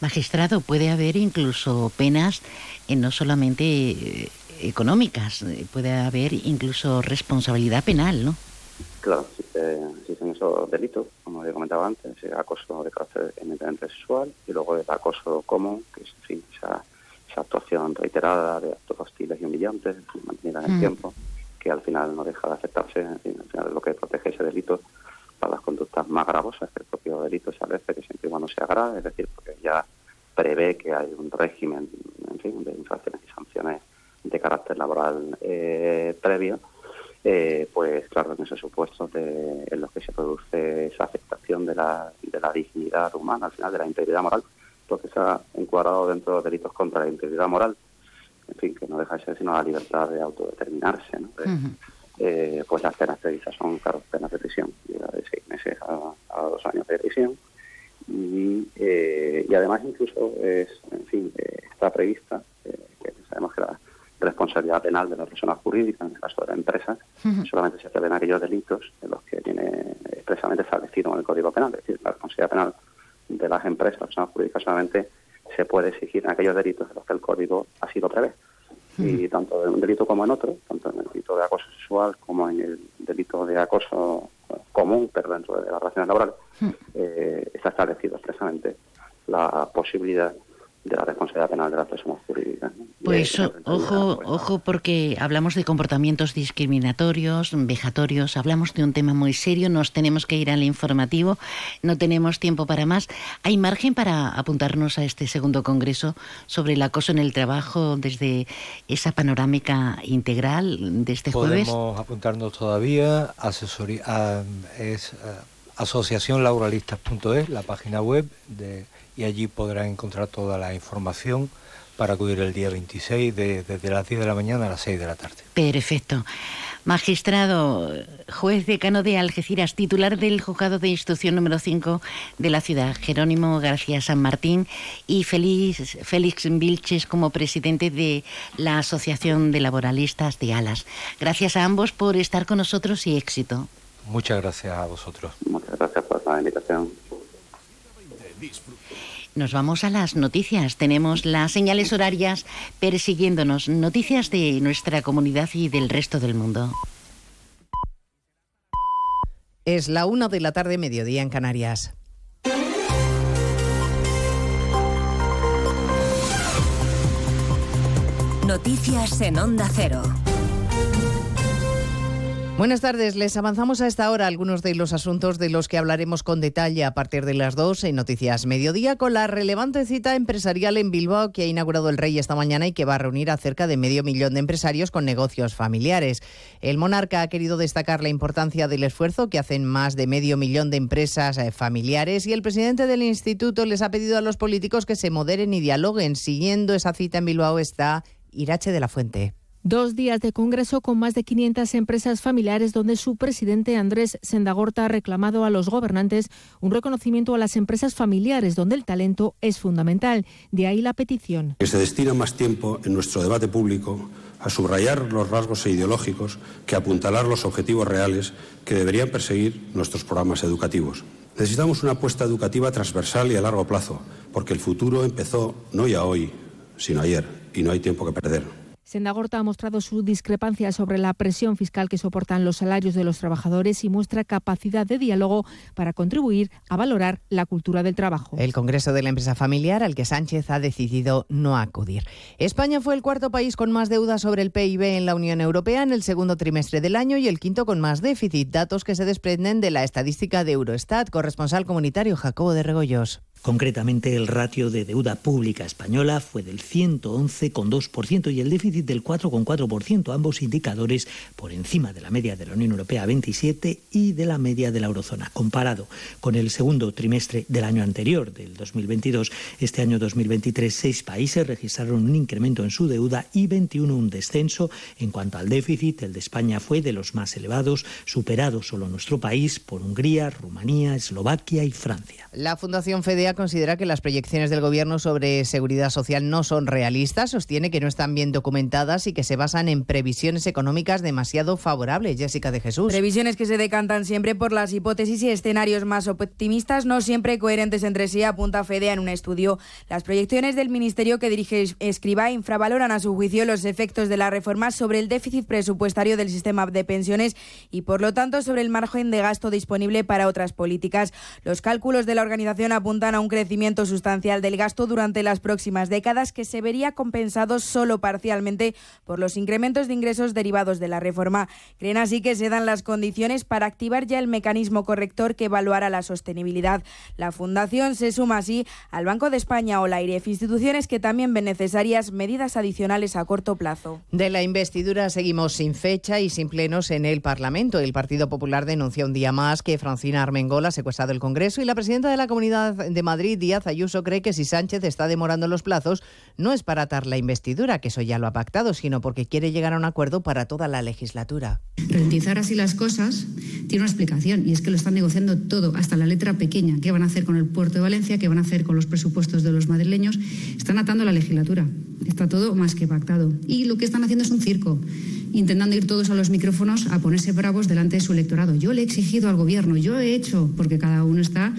Magistrado, puede haber incluso penas eh, no solamente eh, económicas, puede haber incluso responsabilidad penal, ¿no? Claro, existen esos delitos, como he comentado antes, el acoso de carácter eminentemente sexual y luego el acoso común, que es esa, actuación reiterada de actos hostiles y humillantes, mantenida en el mm. tiempo que al final no deja de aceptarse, al final es lo que protege ese delito para las conductas más gravosas que el propio delito establece que siempre cuando sea grave, es decir, porque ya prevé que hay un régimen en fin, de infracciones y sanciones de carácter laboral eh, previo, eh, pues claro, en ese supuesto de, en los que se produce esa la, de la dignidad humana, al final de la integridad moral, porque se ha encuadrado dentro de los delitos contra la integridad moral en fin, que no deja de ser sino la libertad de autodeterminarse. ¿no? eh, pues las penas previstas son, claro, penas de prisión, de seis meses a, dos años de prisión. Y, eh, y además incluso es, en fin, eh, está prevista, que sabemos que la responsabilidad penal de las personas jurídicas, en el caso de las empresas, solamente se en aquellos delitos en los que tiene expresamente establecido en el Código Penal, es decir, la responsabilidad penal de las empresas, las personas jurídicas solamente se puede exigir en aquellos delitos en los que el código ha sido prevé. Y tanto en un delito como en otro, tanto en el delito de acoso sexual como en el delito de acoso común, pero dentro de las relaciones laborales, eh, está establecido expresamente la posibilidad de la responsabilidad penal de las personas jurídicas. Pues ojo, pues, ojo, porque hablamos de comportamientos discriminatorios, vejatorios, hablamos de un tema muy serio, nos tenemos que ir al informativo, no tenemos tiempo para más. ¿Hay margen para apuntarnos a este segundo congreso sobre el acoso en el trabajo desde esa panorámica integral de este jueves? Podemos apuntarnos todavía, asesoría, es asociacionlaboralistas.es, la página web de y allí podrán encontrar toda la información para acudir el día 26 desde las 10 de la mañana a las 6 de la tarde. Perfecto. Magistrado, juez decano de Algeciras, titular del juzgado de instrucción número 5 de la ciudad, Jerónimo García San Martín, y Félix, Félix Vilches como presidente de la Asociación de Laboralistas de Alas. Gracias a ambos por estar con nosotros y éxito. Muchas gracias a vosotros. Muchas gracias por la invitación. Nos vamos a las noticias. Tenemos las señales horarias persiguiéndonos. Noticias de nuestra comunidad y del resto del mundo. Es la una de la tarde, mediodía en Canarias. Noticias en Onda Cero. Buenas tardes, les avanzamos a esta hora algunos de los asuntos de los que hablaremos con detalle a partir de las dos en Noticias Mediodía con la relevante cita empresarial en Bilbao que ha inaugurado el Rey esta mañana y que va a reunir a cerca de medio millón de empresarios con negocios familiares. El monarca ha querido destacar la importancia del esfuerzo que hacen más de medio millón de empresas eh, familiares y el presidente del instituto les ha pedido a los políticos que se moderen y dialoguen. Siguiendo esa cita en Bilbao está Irache de la Fuente. Dos días de congreso con más de 500 empresas familiares donde su presidente Andrés Sendagorta ha reclamado a los gobernantes un reconocimiento a las empresas familiares donde el talento es fundamental. De ahí la petición. Que se destina más tiempo en nuestro debate público a subrayar los rasgos ideológicos que apuntalar los objetivos reales que deberían perseguir nuestros programas educativos. Necesitamos una apuesta educativa transversal y a largo plazo, porque el futuro empezó no ya hoy, sino ayer, y no hay tiempo que perder. Sendagorta ha mostrado su discrepancia sobre la presión fiscal que soportan los salarios de los trabajadores y muestra capacidad de diálogo para contribuir a valorar la cultura del trabajo. El Congreso de la Empresa Familiar al que Sánchez ha decidido no acudir. España fue el cuarto país con más deuda sobre el PIB en la Unión Europea en el segundo trimestre del año y el quinto con más déficit, datos que se desprenden de la estadística de Eurostat. Corresponsal comunitario Jacobo de Regoyos. Concretamente, el ratio de deuda pública española fue del 111,2% y el déficit del 4,4%, ambos indicadores por encima de la media de la Unión Europea 27 y de la media de la eurozona. Comparado con el segundo trimestre del año anterior, del 2022, este año 2023, seis países registraron un incremento en su deuda y 21 un descenso. En cuanto al déficit, el de España fue de los más elevados, superado solo nuestro país por Hungría, Rumanía, Eslovaquia y Francia. La Fundación Considera que las proyecciones del Gobierno sobre seguridad social no son realistas, sostiene que no están bien documentadas y que se basan en previsiones económicas demasiado favorables. Jessica de Jesús. Previsiones que se decantan siempre por las hipótesis y escenarios más optimistas, no siempre coherentes entre sí, apunta Fedea en un estudio. Las proyecciones del Ministerio que dirige Escriba infravaloran a su juicio los efectos de la reforma sobre el déficit presupuestario del sistema de pensiones y, por lo tanto, sobre el margen de gasto disponible para otras políticas. Los cálculos de la organización apuntan a un crecimiento sustancial del gasto durante las próximas décadas que se vería compensado solo parcialmente por los incrementos de ingresos derivados de la reforma. Creen así que se dan las condiciones para activar ya el mecanismo corrector que evaluará la sostenibilidad. La Fundación se suma así al Banco de España o la IREF, instituciones que también ven necesarias medidas adicionales a corto plazo. De la investidura seguimos sin fecha y sin plenos en el Parlamento. El Partido Popular denuncia un día más que Francina Armengol ha secuestrado el Congreso y la presidenta de la Comunidad de Madrid, Díaz Ayuso, cree que si Sánchez está demorando los plazos, no es para atar la investidura, que eso ya lo ha pactado, sino porque quiere llegar a un acuerdo para toda la legislatura. Ralentizar así las cosas tiene una explicación y es que lo están negociando todo, hasta la letra pequeña. ¿Qué van a hacer con el puerto de Valencia? ¿Qué van a hacer con los presupuestos de los madrileños? Están atando la legislatura. Está todo más que pactado. Y lo que están haciendo es un circo intentando ir todos a los micrófonos a ponerse bravos delante de su electorado. Yo le he exigido al gobierno, yo he hecho, porque cada uno está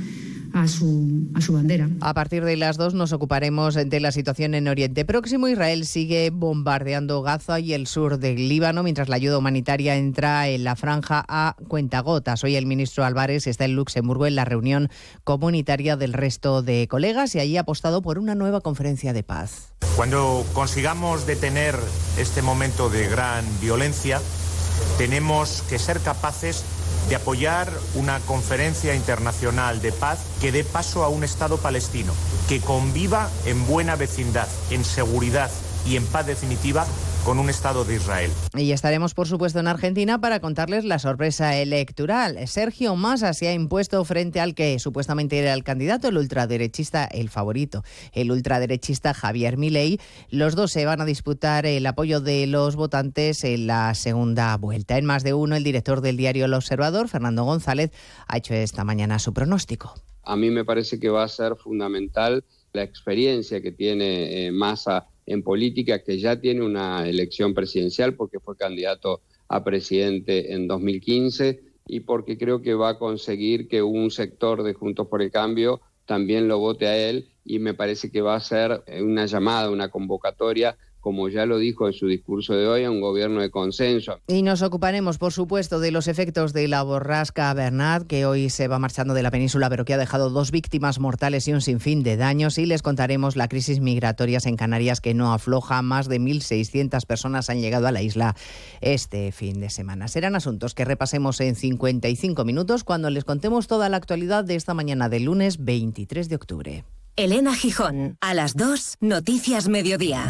a su, a su bandera. A partir de las dos nos ocuparemos de la situación en Oriente Próximo. Israel sigue bombardeando Gaza y el sur del Líbano mientras la ayuda humanitaria entra en la franja a cuentagotas. Hoy el ministro Álvarez está en Luxemburgo en la reunión comunitaria del resto de colegas y allí ha apostado por una nueva conferencia de paz. Cuando consigamos detener este momento de gran violencia, tenemos que ser capaces de apoyar una conferencia internacional de paz que dé paso a un Estado palestino, que conviva en buena vecindad, en seguridad y en paz definitiva con un Estado de Israel. Y estaremos, por supuesto, en Argentina para contarles la sorpresa electoral. Sergio Massa se ha impuesto frente al que supuestamente era el candidato, el ultraderechista, el favorito, el ultraderechista Javier Milei. Los dos se van a disputar el apoyo de los votantes en la segunda vuelta. En más de uno, el director del diario El Observador, Fernando González, ha hecho esta mañana su pronóstico. A mí me parece que va a ser fundamental la experiencia que tiene eh, Massa en política, que ya tiene una elección presidencial porque fue candidato a presidente en 2015 y porque creo que va a conseguir que un sector de Juntos por el Cambio también lo vote a él y me parece que va a ser una llamada, una convocatoria como ya lo dijo en su discurso de hoy, a un gobierno de consenso. Y nos ocuparemos, por supuesto, de los efectos de la borrasca Bernard, que hoy se va marchando de la península, pero que ha dejado dos víctimas mortales y un sinfín de daños. Y les contaremos la crisis migratoria en Canarias, que no afloja. Más de 1.600 personas han llegado a la isla este fin de semana. Serán asuntos que repasemos en 55 minutos cuando les contemos toda la actualidad de esta mañana del lunes 23 de octubre. Elena Gijón, a las 2, Noticias Mediodía.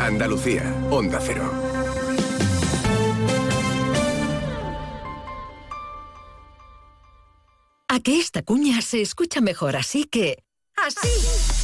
Andalucía, Onda Cero. A que esta cuña se escucha mejor así que... ¡Así!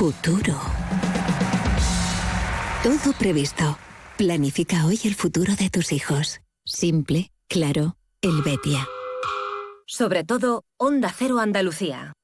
Futuro. Todo previsto. Planifica hoy el futuro de tus hijos. Simple, claro, el Betia. Sobre todo, Onda Cero Andalucía.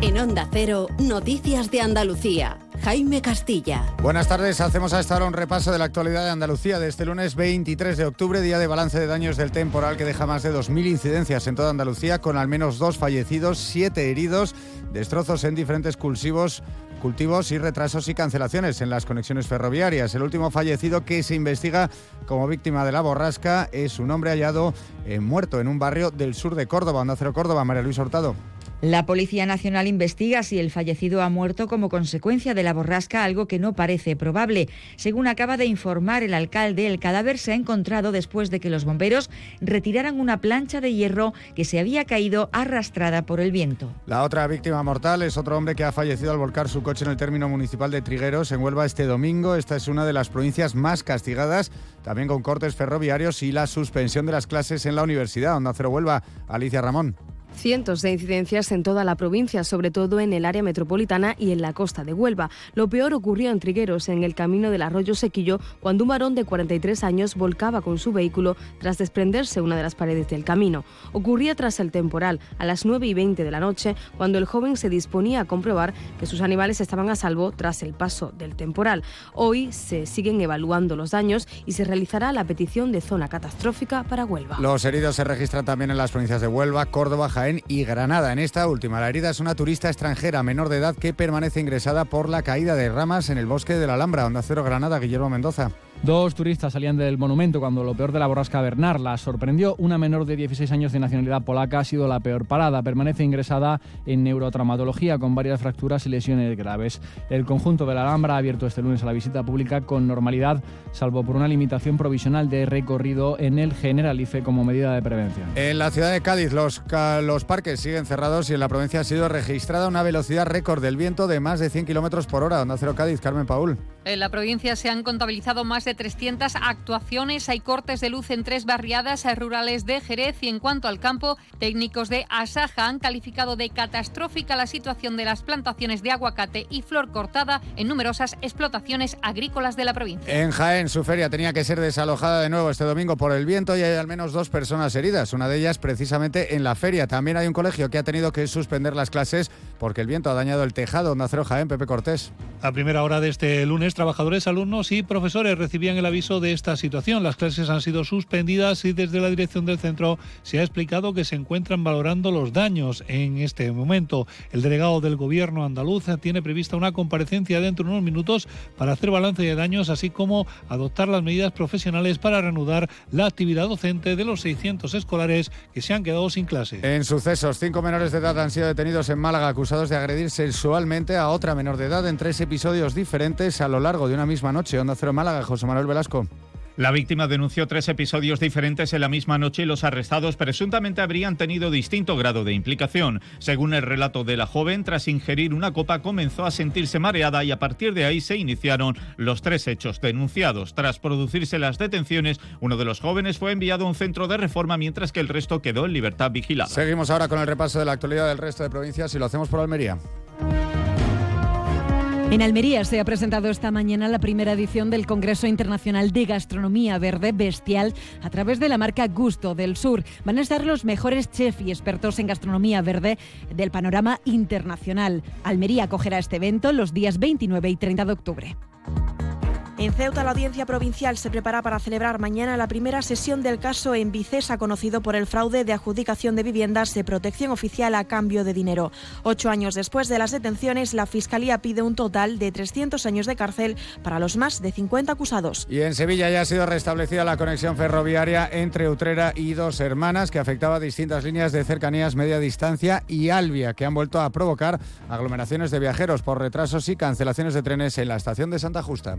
En Onda Cero, Noticias de Andalucía. Jaime Castilla. Buenas tardes, hacemos a esta hora un repaso de la actualidad de Andalucía de este lunes 23 de octubre, día de balance de daños del temporal que deja más de 2.000 incidencias en toda Andalucía, con al menos dos fallecidos, siete heridos, destrozos en diferentes cultivos, cultivos y retrasos y cancelaciones en las conexiones ferroviarias. El último fallecido que se investiga como víctima de la borrasca es un hombre hallado eh, muerto en un barrio del sur de Córdoba, Onda Cero Córdoba, María Luisa Hurtado. La Policía Nacional investiga si el fallecido ha muerto como consecuencia de la borrasca, algo que no parece probable. Según acaba de informar el alcalde, el cadáver se ha encontrado después de que los bomberos retiraran una plancha de hierro que se había caído arrastrada por el viento. La otra víctima mortal es otro hombre que ha fallecido al volcar su coche en el término municipal de Trigueros, en Huelva, este domingo. Esta es una de las provincias más castigadas, también con cortes ferroviarios y la suspensión de las clases en la universidad. Onda Huelva, Alicia Ramón. Cientos de incidencias en toda la provincia, sobre todo en el área metropolitana y en la costa de Huelva. Lo peor ocurrió en Trigueros, en el camino del arroyo Sequillo, cuando un varón de 43 años volcaba con su vehículo tras desprenderse una de las paredes del camino. Ocurría tras el temporal, a las 9 y 20 de la noche, cuando el joven se disponía a comprobar que sus animales estaban a salvo tras el paso del temporal. Hoy se siguen evaluando los daños y se realizará la petición de zona catastrófica para Huelva. Los heridos se registran también en las provincias de Huelva, Córdoba, Jaén, y Granada. En esta última, la herida es una turista extranjera menor de edad que permanece ingresada por la caída de ramas en el bosque de la Alhambra. Onda Cero Granada, Guillermo Mendoza. Dos turistas salían del monumento cuando lo peor de la borrasca Bernard la sorprendió. Una menor de 16 años de nacionalidad polaca ha sido la peor parada. Permanece ingresada en neurotraumatología con varias fracturas y lesiones graves. El conjunto de la Alhambra ha abierto este lunes a la visita pública con normalidad, salvo por una limitación provisional de recorrido en el Generalife como medida de prevención. En la ciudad de Cádiz los, los parques siguen cerrados y en la provincia ha sido registrada una velocidad récord del viento de más de 100 kilómetros por hora. Onda Cero Cádiz, Carmen Paul. En la provincia se han contabilizado más de 300 actuaciones. Hay cortes de luz en tres barriadas rurales de Jerez y en cuanto al campo, técnicos de Asaja han calificado de catastrófica la situación de las plantaciones de aguacate y flor cortada en numerosas explotaciones agrícolas de la provincia. En Jaén, su feria tenía que ser desalojada de nuevo este domingo por el viento y hay al menos dos personas heridas. Una de ellas precisamente en la feria. También hay un colegio que ha tenido que suspender las clases porque el viento ha dañado el tejado. Onda Cero Jaén, Pepe Cortés. A primera hora de este lunes trabajadores, alumnos y profesores recibían el aviso de esta situación. Las clases han sido suspendidas y desde la dirección del centro se ha explicado que se encuentran valorando los daños en este momento. El delegado del gobierno andaluz tiene prevista una comparecencia dentro de unos minutos para hacer balance de daños, así como adoptar las medidas profesionales para reanudar la actividad docente de los 600 escolares que se han quedado sin clase. En sucesos, cinco menores de edad han sido detenidos en Málaga acusados de agredir sexualmente a otra menor de edad en tres episodios diferentes a lo largo de una misma noche. Onda Cero Málaga, José Manuel Velasco. La víctima denunció tres episodios diferentes en la misma noche y los arrestados presuntamente habrían tenido distinto grado de implicación. Según el relato de la joven, tras ingerir una copa comenzó a sentirse mareada y a partir de ahí se iniciaron los tres hechos denunciados. Tras producirse las detenciones, uno de los jóvenes fue enviado a un centro de reforma mientras que el resto quedó en libertad vigilada. Seguimos ahora con el repaso de la actualidad del resto de provincias y lo hacemos por Almería. En Almería se ha presentado esta mañana la primera edición del Congreso Internacional de Gastronomía Verde Bestial a través de la marca Gusto del Sur. Van a estar los mejores chefs y expertos en gastronomía verde del panorama internacional. Almería acogerá este evento los días 29 y 30 de octubre. En Ceuta, la audiencia provincial se prepara para celebrar mañana la primera sesión del caso en Vicesa, conocido por el fraude de adjudicación de viviendas de protección oficial a cambio de dinero. Ocho años después de las detenciones, la Fiscalía pide un total de 300 años de cárcel para los más de 50 acusados. Y en Sevilla ya ha sido restablecida la conexión ferroviaria entre Utrera y Dos Hermanas, que afectaba a distintas líneas de cercanías media distancia y Albia, que han vuelto a provocar aglomeraciones de viajeros por retrasos y cancelaciones de trenes en la estación de Santa Justa.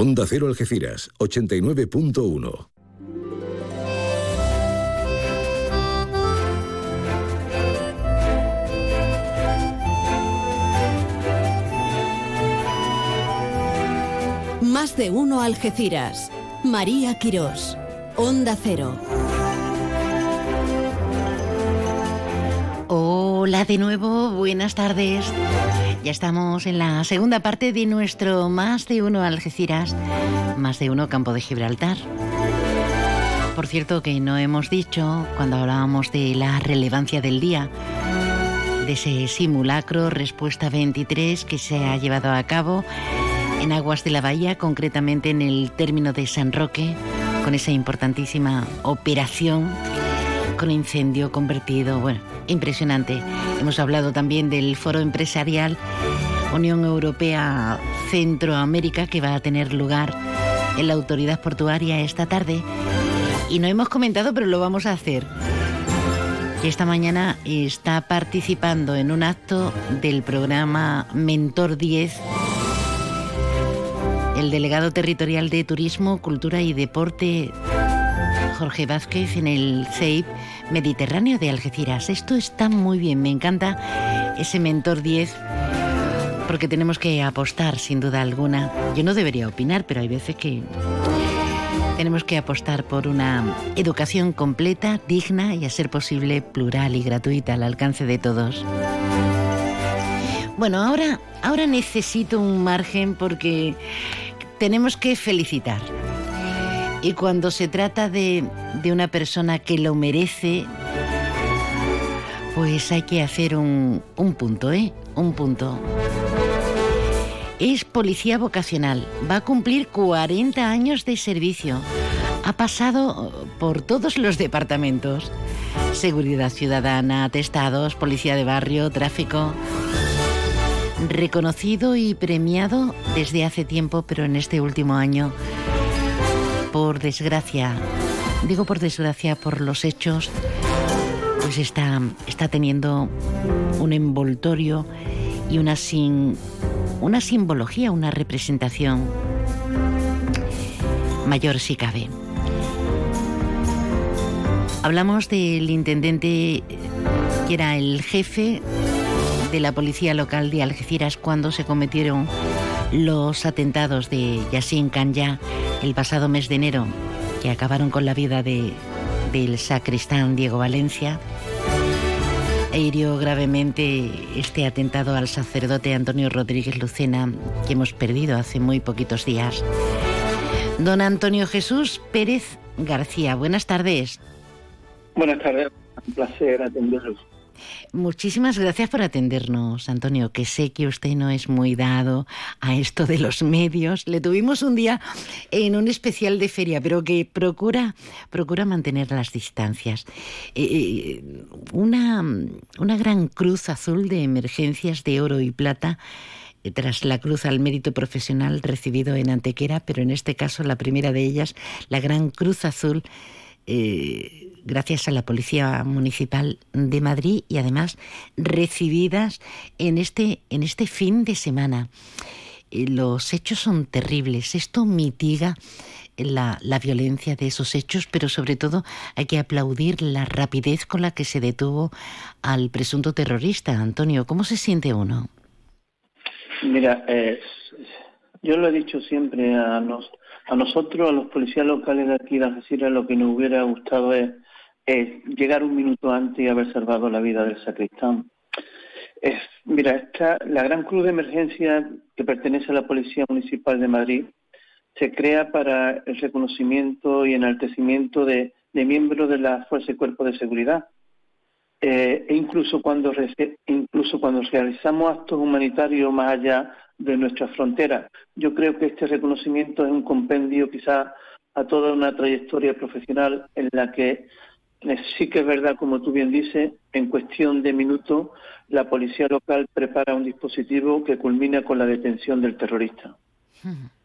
Onda Cero Algeciras, 89.1. Más de uno Algeciras. María Quirós. Onda Cero. Hola de nuevo, buenas tardes. Ya estamos en la segunda parte de nuestro Más de Uno Algeciras, Más de Uno Campo de Gibraltar. Por cierto que no hemos dicho, cuando hablábamos de la relevancia del día, de ese simulacro Respuesta 23 que se ha llevado a cabo en Aguas de la Bahía, concretamente en el término de San Roque, con esa importantísima operación con incendio convertido, bueno, impresionante. Hemos hablado también del foro empresarial Unión Europea Centroamérica que va a tener lugar en la autoridad portuaria esta tarde. Y no hemos comentado, pero lo vamos a hacer. Esta mañana está participando en un acto del programa Mentor 10 el delegado territorial de Turismo, Cultura y Deporte Jorge Vázquez en el CEIP Mediterráneo de Algeciras. Esto está muy bien, me encanta ese mentor 10 porque tenemos que apostar sin duda alguna. Yo no debería opinar, pero hay veces que Tenemos que apostar por una educación completa, digna y a ser posible plural y gratuita al alcance de todos. Bueno, ahora, ahora necesito un margen porque tenemos que felicitar. Y cuando se trata de, de una persona que lo merece, pues hay que hacer un, un punto, ¿eh? Un punto. Es policía vocacional, va a cumplir 40 años de servicio. Ha pasado por todos los departamentos. Seguridad ciudadana, atestados, policía de barrio, tráfico. Reconocido y premiado desde hace tiempo, pero en este último año, por desgracia, digo por desgracia, por los hechos pues está, está teniendo un envoltorio y una, sin, una simbología, una representación mayor si cabe. Hablamos del intendente que era el jefe de la policía local de Algeciras cuando se cometieron los atentados de Yassin Kanya el pasado mes de enero, que acabaron con la vida de, del sacristán Diego Valencia e hirió gravemente este atentado al sacerdote Antonio Rodríguez Lucena que hemos perdido hace muy poquitos días. Don Antonio Jesús Pérez García, buenas tardes. Buenas tardes, un placer atenderlos. Muchísimas gracias por atendernos, Antonio, que sé que usted no es muy dado a esto de los medios. Le tuvimos un día en un especial de feria, pero que procura, procura mantener las distancias. Eh, eh, una, una gran cruz azul de emergencias de oro y plata eh, tras la cruz al mérito profesional recibido en Antequera, pero en este caso la primera de ellas, la Gran Cruz Azul gracias a la Policía Municipal de Madrid y además recibidas en este, en este fin de semana. Eh, los hechos son terribles. Esto mitiga la, la, violencia de esos hechos, pero sobre todo hay que aplaudir la rapidez con la que se detuvo al presunto terrorista. Antonio, ¿cómo se siente uno? Mira, yo lo he dicho siempre a, nos, a nosotros, a los policías locales de aquí de Algeciras, lo que nos hubiera gustado es es llegar un minuto antes y haber salvado la vida del sacristán. Mira, esta, la Gran Cruz de Emergencia que pertenece a la Policía Municipal de Madrid se crea para el reconocimiento y enaltecimiento de, miembros de la Fuerza y Cuerpo de Seguridad. Eh, e incluso cuando, incluso cuando realizamos actos humanitarios más allá de nuestras fronteras. Yo creo que este reconocimiento es un compendio quizá a toda una trayectoria profesional en la que Sí que es verdad, como tú bien dices, en cuestión de minutos la policía local prepara un dispositivo que culmina con la detención del terrorista. [laughs]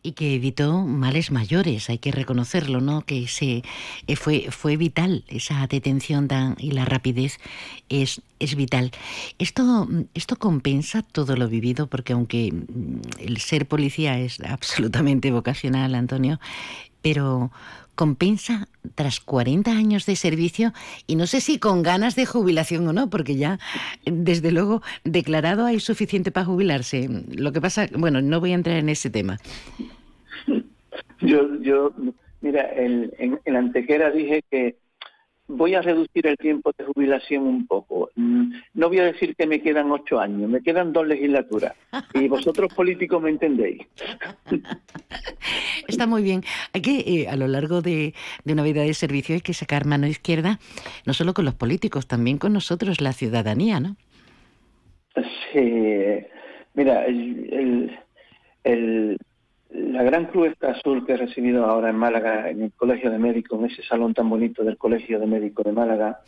Y que evitó males mayores, hay que reconocerlo, ¿no? Que se, eh, fue, fue vital esa detención tan, y la rapidez es, es vital. Esto, esto compensa todo lo vivido, porque aunque mm, el ser policía es absolutamente vocacional, Antonio, pero compensa tras 40 años de servicio y no sé si con ganas de jubilación o no, porque ya, desde luego, declarado hay suficiente para jubilarse. Lo que pasa, bueno, no voy a entrar en ese tema. Yo, yo mira, en, en Antequera dije que voy a reducir el tiempo de jubilación un poco. Mm, no voy a decir que me quedan ocho años, me quedan dos legislaturas. Y vosotros políticos me entendéis. Está muy bien. Hay que, eh, a lo largo de, una vida de servicio, hay que sacar mano izquierda, no solo con los políticos, también con nosotros, la ciudadanía, ¿no? Sí. Mira, el, la gran cruz azul que he recibido ahora en Málaga, en el Colegio de Médicos, en ese salón tan bonito del Colegio de Médicos de Málaga,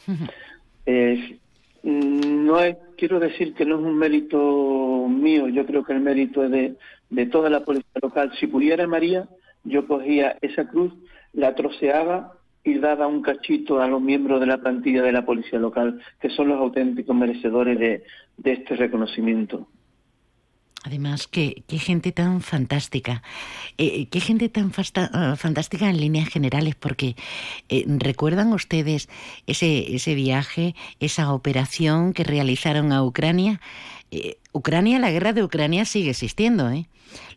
no es, quiero decir que no es un mérito mío, yo creo que el mérito es de, de toda la policía local. Si pudiera María, yo cogía esa cruz, la troceaba y daba un cachito a los miembros de la plantilla de la policía local, que son los auténticos merecedores de este reconocimiento. Además, qué, qué gente tan fantástica, eh, eh, qué gente tan ah, fantástica en líneas generales, porque eh, recuerdan ustedes ese, ese viaje, esa operación que realizaron a Ucrania, Eh, Ucrania, la guerra de Ucrania sigue existiendo, ¿eh?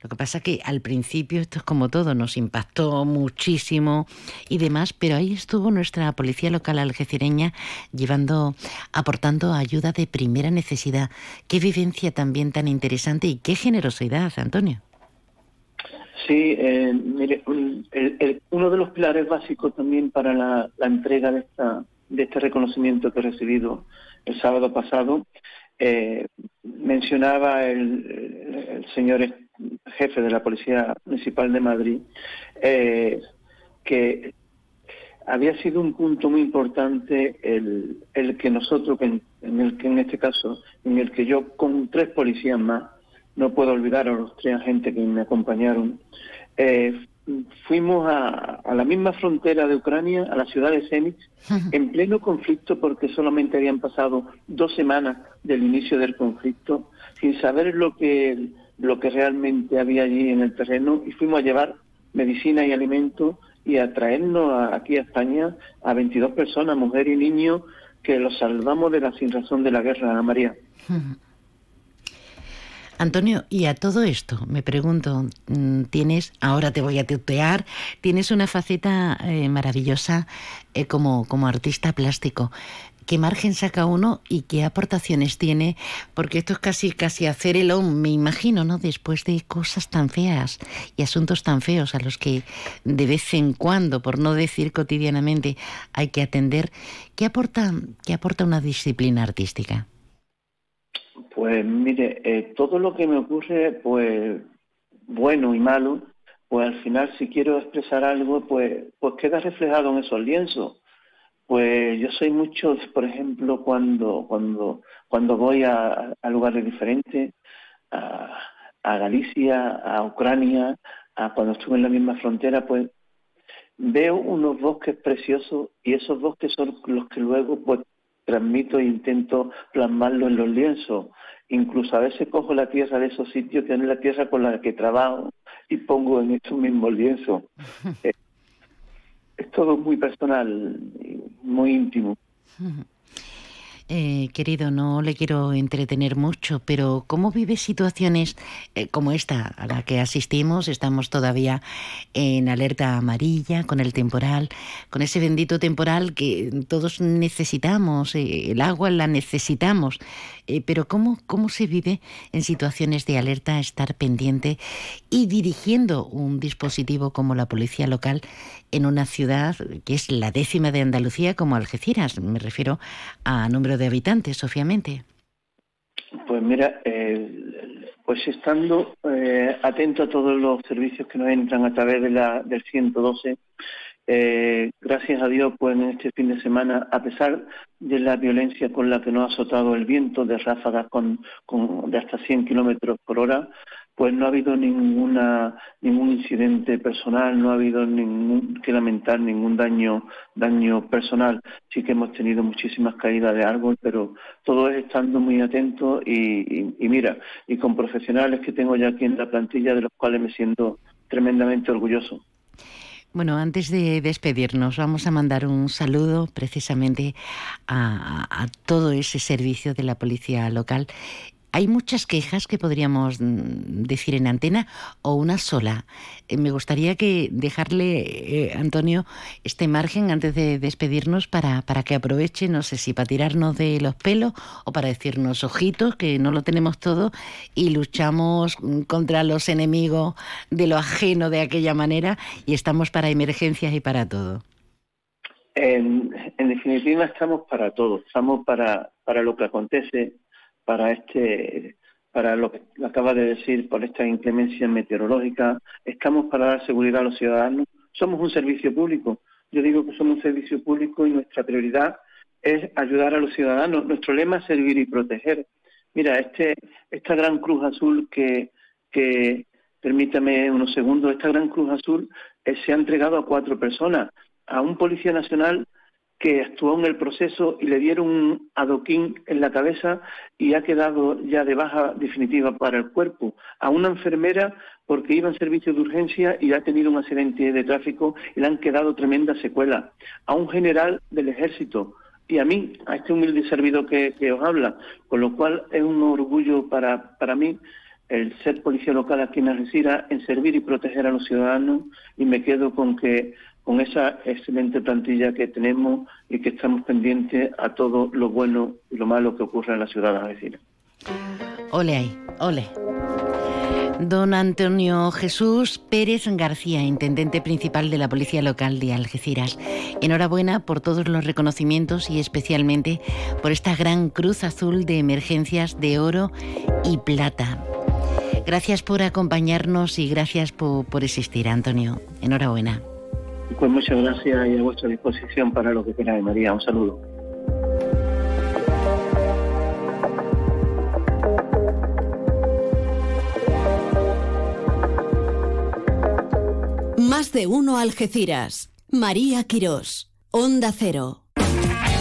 Lo que pasa que al principio esto es como todo, nos impactó muchísimo y demás, pero ahí estuvo nuestra policía local algecireña llevando, aportando ayuda de primera necesidad. Qué vivencia también tan interesante y qué generosidad, Antonio. Sí, eh, mire, uno de los pilares básicos también para la, entrega de, esta, de este reconocimiento que he recibido el sábado pasado, eh, mencionaba el, señor jefe de la Policía Municipal de Madrid eh, que había sido un punto muy importante el, el que nosotros, en, el que en este caso, en el que yo con tres policías más, no puedo olvidar a los tres agentes que me acompañaron, eh, fuimos a, la misma frontera de Ucrania, a la ciudad de Zenit, en pleno conflicto porque solamente habían pasado dos semanas del inicio del conflicto, sin saber lo que, lo que realmente había allí en el terreno, y fuimos a llevar medicina y alimentos y a traernos aquí a España a 22 personas, mujer y niño, que los salvamos de la sin razón de la guerra, María. Antonio, y a todo esto, me pregunto, mm, tienes, ahora te voy a tutear, tienes una faceta eh, maravillosa eh, como, como artista plástico. ¿Qué margen saca uno y qué aportaciones tiene? Porque esto es casi, casi hacer el on, me imagino, ¿no? Después de cosas tan feas y asuntos tan feos a los que de vez en cuando, por no decir cotidianamente, hay que atender. ¿Qué aporta, qué aporta una disciplina artística? Pues mire, eh, todo lo que me ocurre, pues bueno y malo, pues al final si quiero expresar algo, pues, pues queda reflejado en esos lienzos. Pues yo soy mucho, por ejemplo, cuando, cuando, cuando voy a, lugares diferentes, a, a, Galicia, a Ucrania, a cuando estuve en la misma frontera, pues veo unos bosques preciosos y esos bosques son los que luego pues transmito e intento plasmarlo en los lienzos. Incluso a veces cojo la tierra de esos sitios, que es la tierra con la que trabajo, y pongo en estos mismos lienzos. [laughs] Es todo muy personal, muy íntimo. [laughs] Eh, querido, no le quiero entretener mucho, pero ¿cómo vive situaciones eh, como esta a la que asistimos? Estamos todavía en alerta amarilla con el temporal, con ese bendito temporal que todos necesitamos, eh, el agua la necesitamos, pero ¿cómo, ¿cómo se vive en situaciones de alerta estar pendiente y dirigiendo un dispositivo como la policía local en una ciudad que es la décima de Andalucía como Algeciras? Me refiero a de habitantes, obviamente. Pues mira, eh, pues estando eh, atento a todos los servicios que nos entran a través de la, del 112, eh, gracias a Dios, pues en este fin de semana, a pesar de la violencia con la que nos ha azotado el viento de ráfagas con, con de hasta 100 kilómetros por hora, pues no ha habido ninguna ningún incidente personal, no ha habido ningún que lamentar ningún daño daño personal. Sí que hemos tenido muchísimas caídas de árbol, pero todo es estando muy atento y, mira, y con profesionales que tengo ya aquí en la plantilla de los cuales me siento tremendamente orgulloso. Bueno, antes de despedirnos, vamos a mandar un saludo precisamente a, todo ese servicio de la policía local hay muchas quejas que podríamos mm, decir en antena o una sola. Eh, me gustaría que dejarle, eh, Antonio, este margen antes de despedirnos para, para que aproveche, no sé si para tirarnos de los pelos o para decirnos ojitos, que no lo tenemos todo y luchamos mm, contra los enemigos de lo ajeno de aquella manera y estamos para emergencias y para todo. En, definitiva estamos para todo, estamos para, para lo que acontece para este para lo que acaba de decir por esta inclemencia meteorológica, estamos para dar seguridad a los ciudadanos, somos un servicio público. Yo digo que somos un servicio público y nuestra prioridad es ayudar a los ciudadanos. Nuestro lema es servir y proteger. Mira, este, esta gran cruz azul que, que permítame unos segundos, esta gran cruz azul eh, se ha entregado a cuatro personas, a un policía nacional que actuó en el proceso y le dieron un adoquín en la cabeza y ha quedado ya de baja definitiva para el cuerpo. A una enfermera porque iba en servicio de urgencia y ha tenido un accidente de tráfico y le han quedado tremendas secuelas. A un general del ejército y a mí, a este humilde servidor que, os habla, con lo cual es un orgullo para, para mí el ser policía local aquí en Algeciras, en servir y proteger a los ciudadanos y me quedo con que con esa excelente plantilla que tenemos y que estamos pendientes a todo lo bueno y lo malo que ocurre en la ciudad de Algeciras. Ole ahí, ole. Don Antonio Jesús Pérez García, intendente principal de la Policía Local de Algeciras. Enhorabuena por todos los reconocimientos y especialmente por esta gran cruz azul de emergencias de oro y plata. Gracias por acompañarnos y gracias por, por existir, Antonio. Enhorabuena. Pues muchas gracias y a vuestra disposición para lo que queráis, María. Un saludo. Más de uno Algeciras. María Quirós. Onda Cero.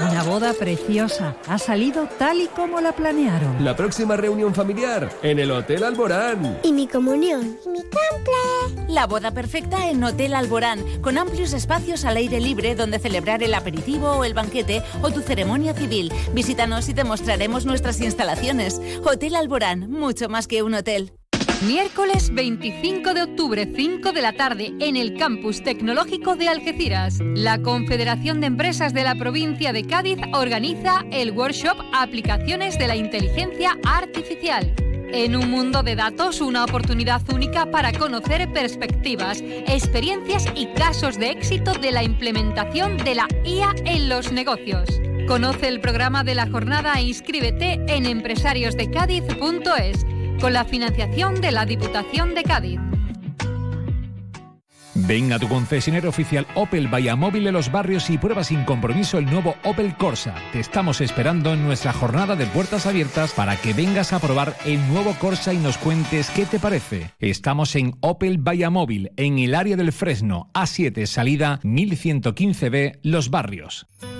Una boda preciosa. Ha salido tal y como la planearon. La próxima reunión familiar en el Hotel Alborán. Y mi comunión. Y mi cumple. La boda perfecta en Hotel Alborán, con amplios espacios al aire libre donde celebrar el aperitivo o el banquete o tu ceremonia civil. Visítanos y te mostraremos nuestras instalaciones. Hotel Alborán, mucho más que un hotel. Miércoles 25 de octubre, 5 de la tarde, en el Campus Tecnológico de Algeciras. La Confederación de Empresas de la Provincia de Cádiz organiza el workshop Aplicaciones de la Inteligencia Artificial. En un mundo de datos, una oportunidad única para conocer perspectivas, experiencias y casos de éxito de la implementación de la IA en los negocios. Conoce el programa de la jornada e inscríbete en empresariosdecádiz.es con la financiación de la Diputación de Cádiz. Ven a tu concesionario oficial Opel Móvil en los barrios y prueba sin compromiso el nuevo Opel Corsa. Te estamos esperando en nuestra jornada de puertas abiertas para que vengas a probar el nuevo Corsa y nos cuentes qué te parece. Estamos en Opel Móvil, en el área del Fresno, A7, salida 1115B, Los Barrios.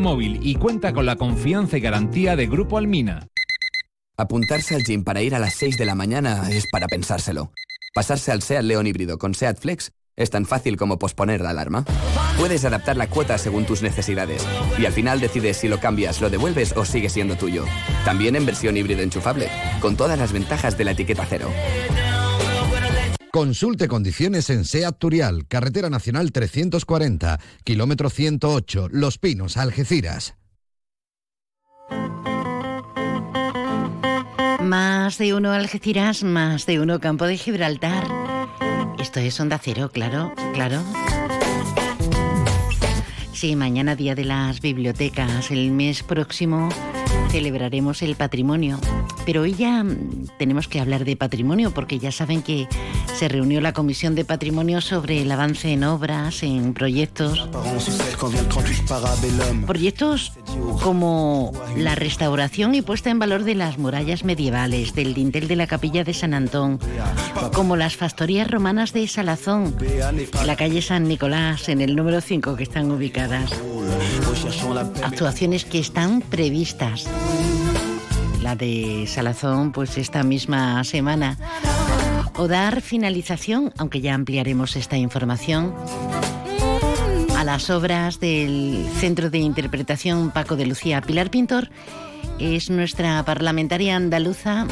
Móvil y cuenta con la confianza y garantía de Grupo Almina. Apuntarse al gym para ir a las 6 de la mañana es para pensárselo. Pasarse al SEAT León híbrido con SEAT Flex es tan fácil como posponer la alarma. Puedes adaptar la cuota según tus necesidades y al final decides si lo cambias, lo devuelves o sigue siendo tuyo. También en versión híbrido enchufable, con todas las ventajas de la etiqueta cero. Consulte condiciones en SEAT Turial, Carretera Nacional 340, kilómetro 108, Los Pinos, Algeciras. Más de uno Algeciras, más de uno Campo de Gibraltar. Esto es Onda Cero, claro, claro. Sí, mañana día de las bibliotecas, el mes próximo celebraremos el patrimonio. Pero hoy ya mm, tenemos que hablar de patrimonio porque ya saben que se reunió la Comisión de Patrimonio sobre el avance en obras, en proyectos. Proyectos como la restauración y puesta en valor de las murallas medievales, del dintel de la capilla de San Antón, como las factorías romanas de Salazón, la calle San Nicolás, en el número 5 que están ubicadas. Actuaciones que están previstas. La de Salazón, pues esta misma semana. O dar finalización, aunque ya ampliaremos esta información, a las obras del Centro de Interpretación Paco de Lucía. Pilar Pintor es nuestra parlamentaria andaluza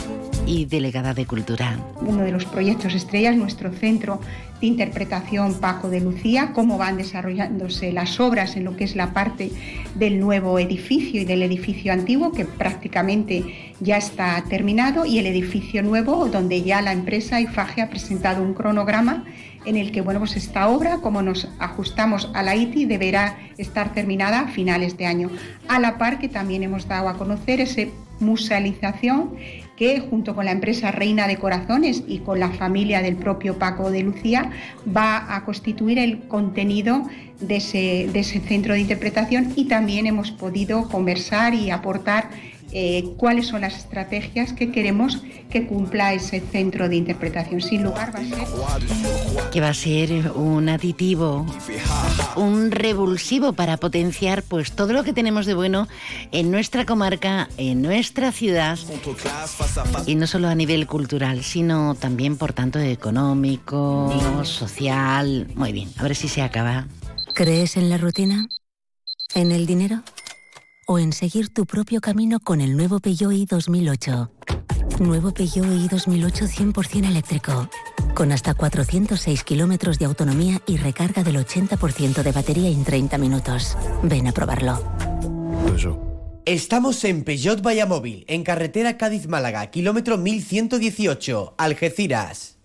y delegada de Cultura. Uno de los proyectos estrellas, nuestro centro de interpretación Paco de Lucía, cómo van desarrollándose las obras en lo que es la parte del nuevo edificio y del edificio antiguo, que prácticamente ya está terminado, y el edificio nuevo, donde ya la empresa IFAGE ha presentado un cronograma en el que bueno, pues esta obra, como nos ajustamos a la ITI, deberá estar terminada a finales de año. A la par que también hemos dado a conocer esa musealización que junto con la empresa Reina de Corazones y con la familia del propio Paco de Lucía va a constituir el contenido de ese, centro de interpretación y también hemos podido conversar y aportar eh, cuáles son las estrategias que queremos que cumpla ese centro de interpretación. Sin lugar va a ser... Que va a ser un aditivo, un revulsivo para potenciar pues todo lo que tenemos de bueno en nuestra comarca, en nuestra ciudad, y no solo a nivel cultural, sino también por tanto económico, social. Muy bien, a ver si se acaba. ¿Crees en la rutina? ¿En el dinero? O en seguir tu propio camino con el nuevo Peugeot i 2008. Nuevo Peugeot i 2008 100% eléctrico, con hasta 406 kilómetros de autonomía y recarga del 80% de batería en 30 minutos. Ven a probarlo. Estamos en Peugeot Vallamóvil, en carretera Cádiz-Málaga, kilómetro 1118, Algeciras.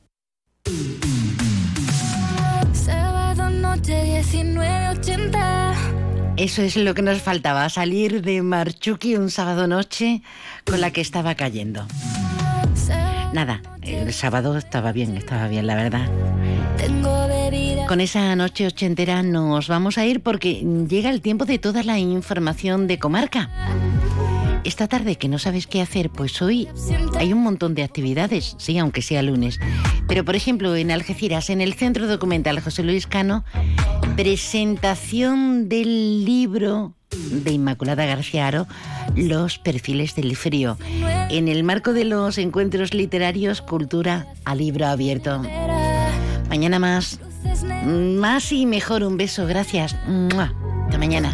Sábado noche 1980 eso es lo que nos faltaba, salir de Marchuki un sábado noche con la que estaba cayendo. Nada, el sábado estaba bien, estaba bien, la verdad. Con esa noche ochentera nos vamos a ir porque llega el tiempo de toda la información de comarca. Esta tarde que no sabes qué hacer, pues hoy hay un montón de actividades, sí, aunque sea lunes. Pero por ejemplo, en Algeciras, en el Centro Documental José Luis Cano, presentación del libro de Inmaculada García Aro, Los perfiles del frío. En el marco de los encuentros literarios, cultura a libro abierto. Mañana más. Más y mejor. Un beso. Gracias. Hasta mañana.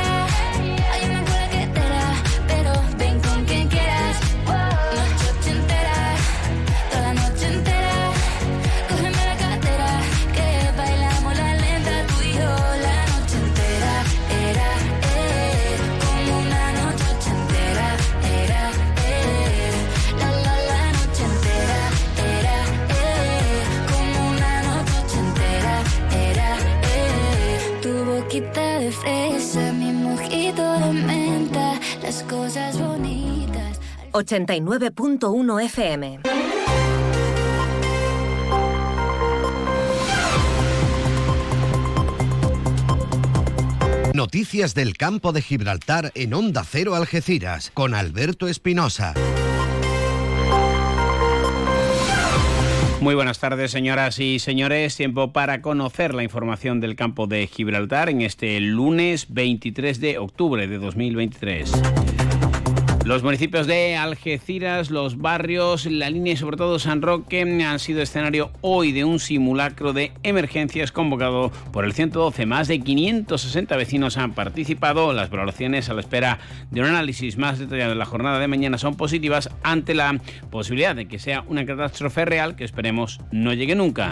De fresa, mi mojito de menta, las cosas bonitas. 89.1 FM. Noticias del campo de Gibraltar en Onda Cero Algeciras con Alberto Espinosa. Muy buenas tardes, señoras y señores. Tiempo para conocer la información del campo de Gibraltar en este lunes 23 de octubre de 2023. Los municipios de Algeciras, los barrios, la línea y sobre todo San Roque han sido escenario hoy de un simulacro de emergencias convocado por el 112. Más de 560 vecinos han participado. Las valoraciones a la espera de un análisis más detallado de la jornada de mañana son positivas ante la posibilidad de que sea una catástrofe real que esperemos no llegue nunca.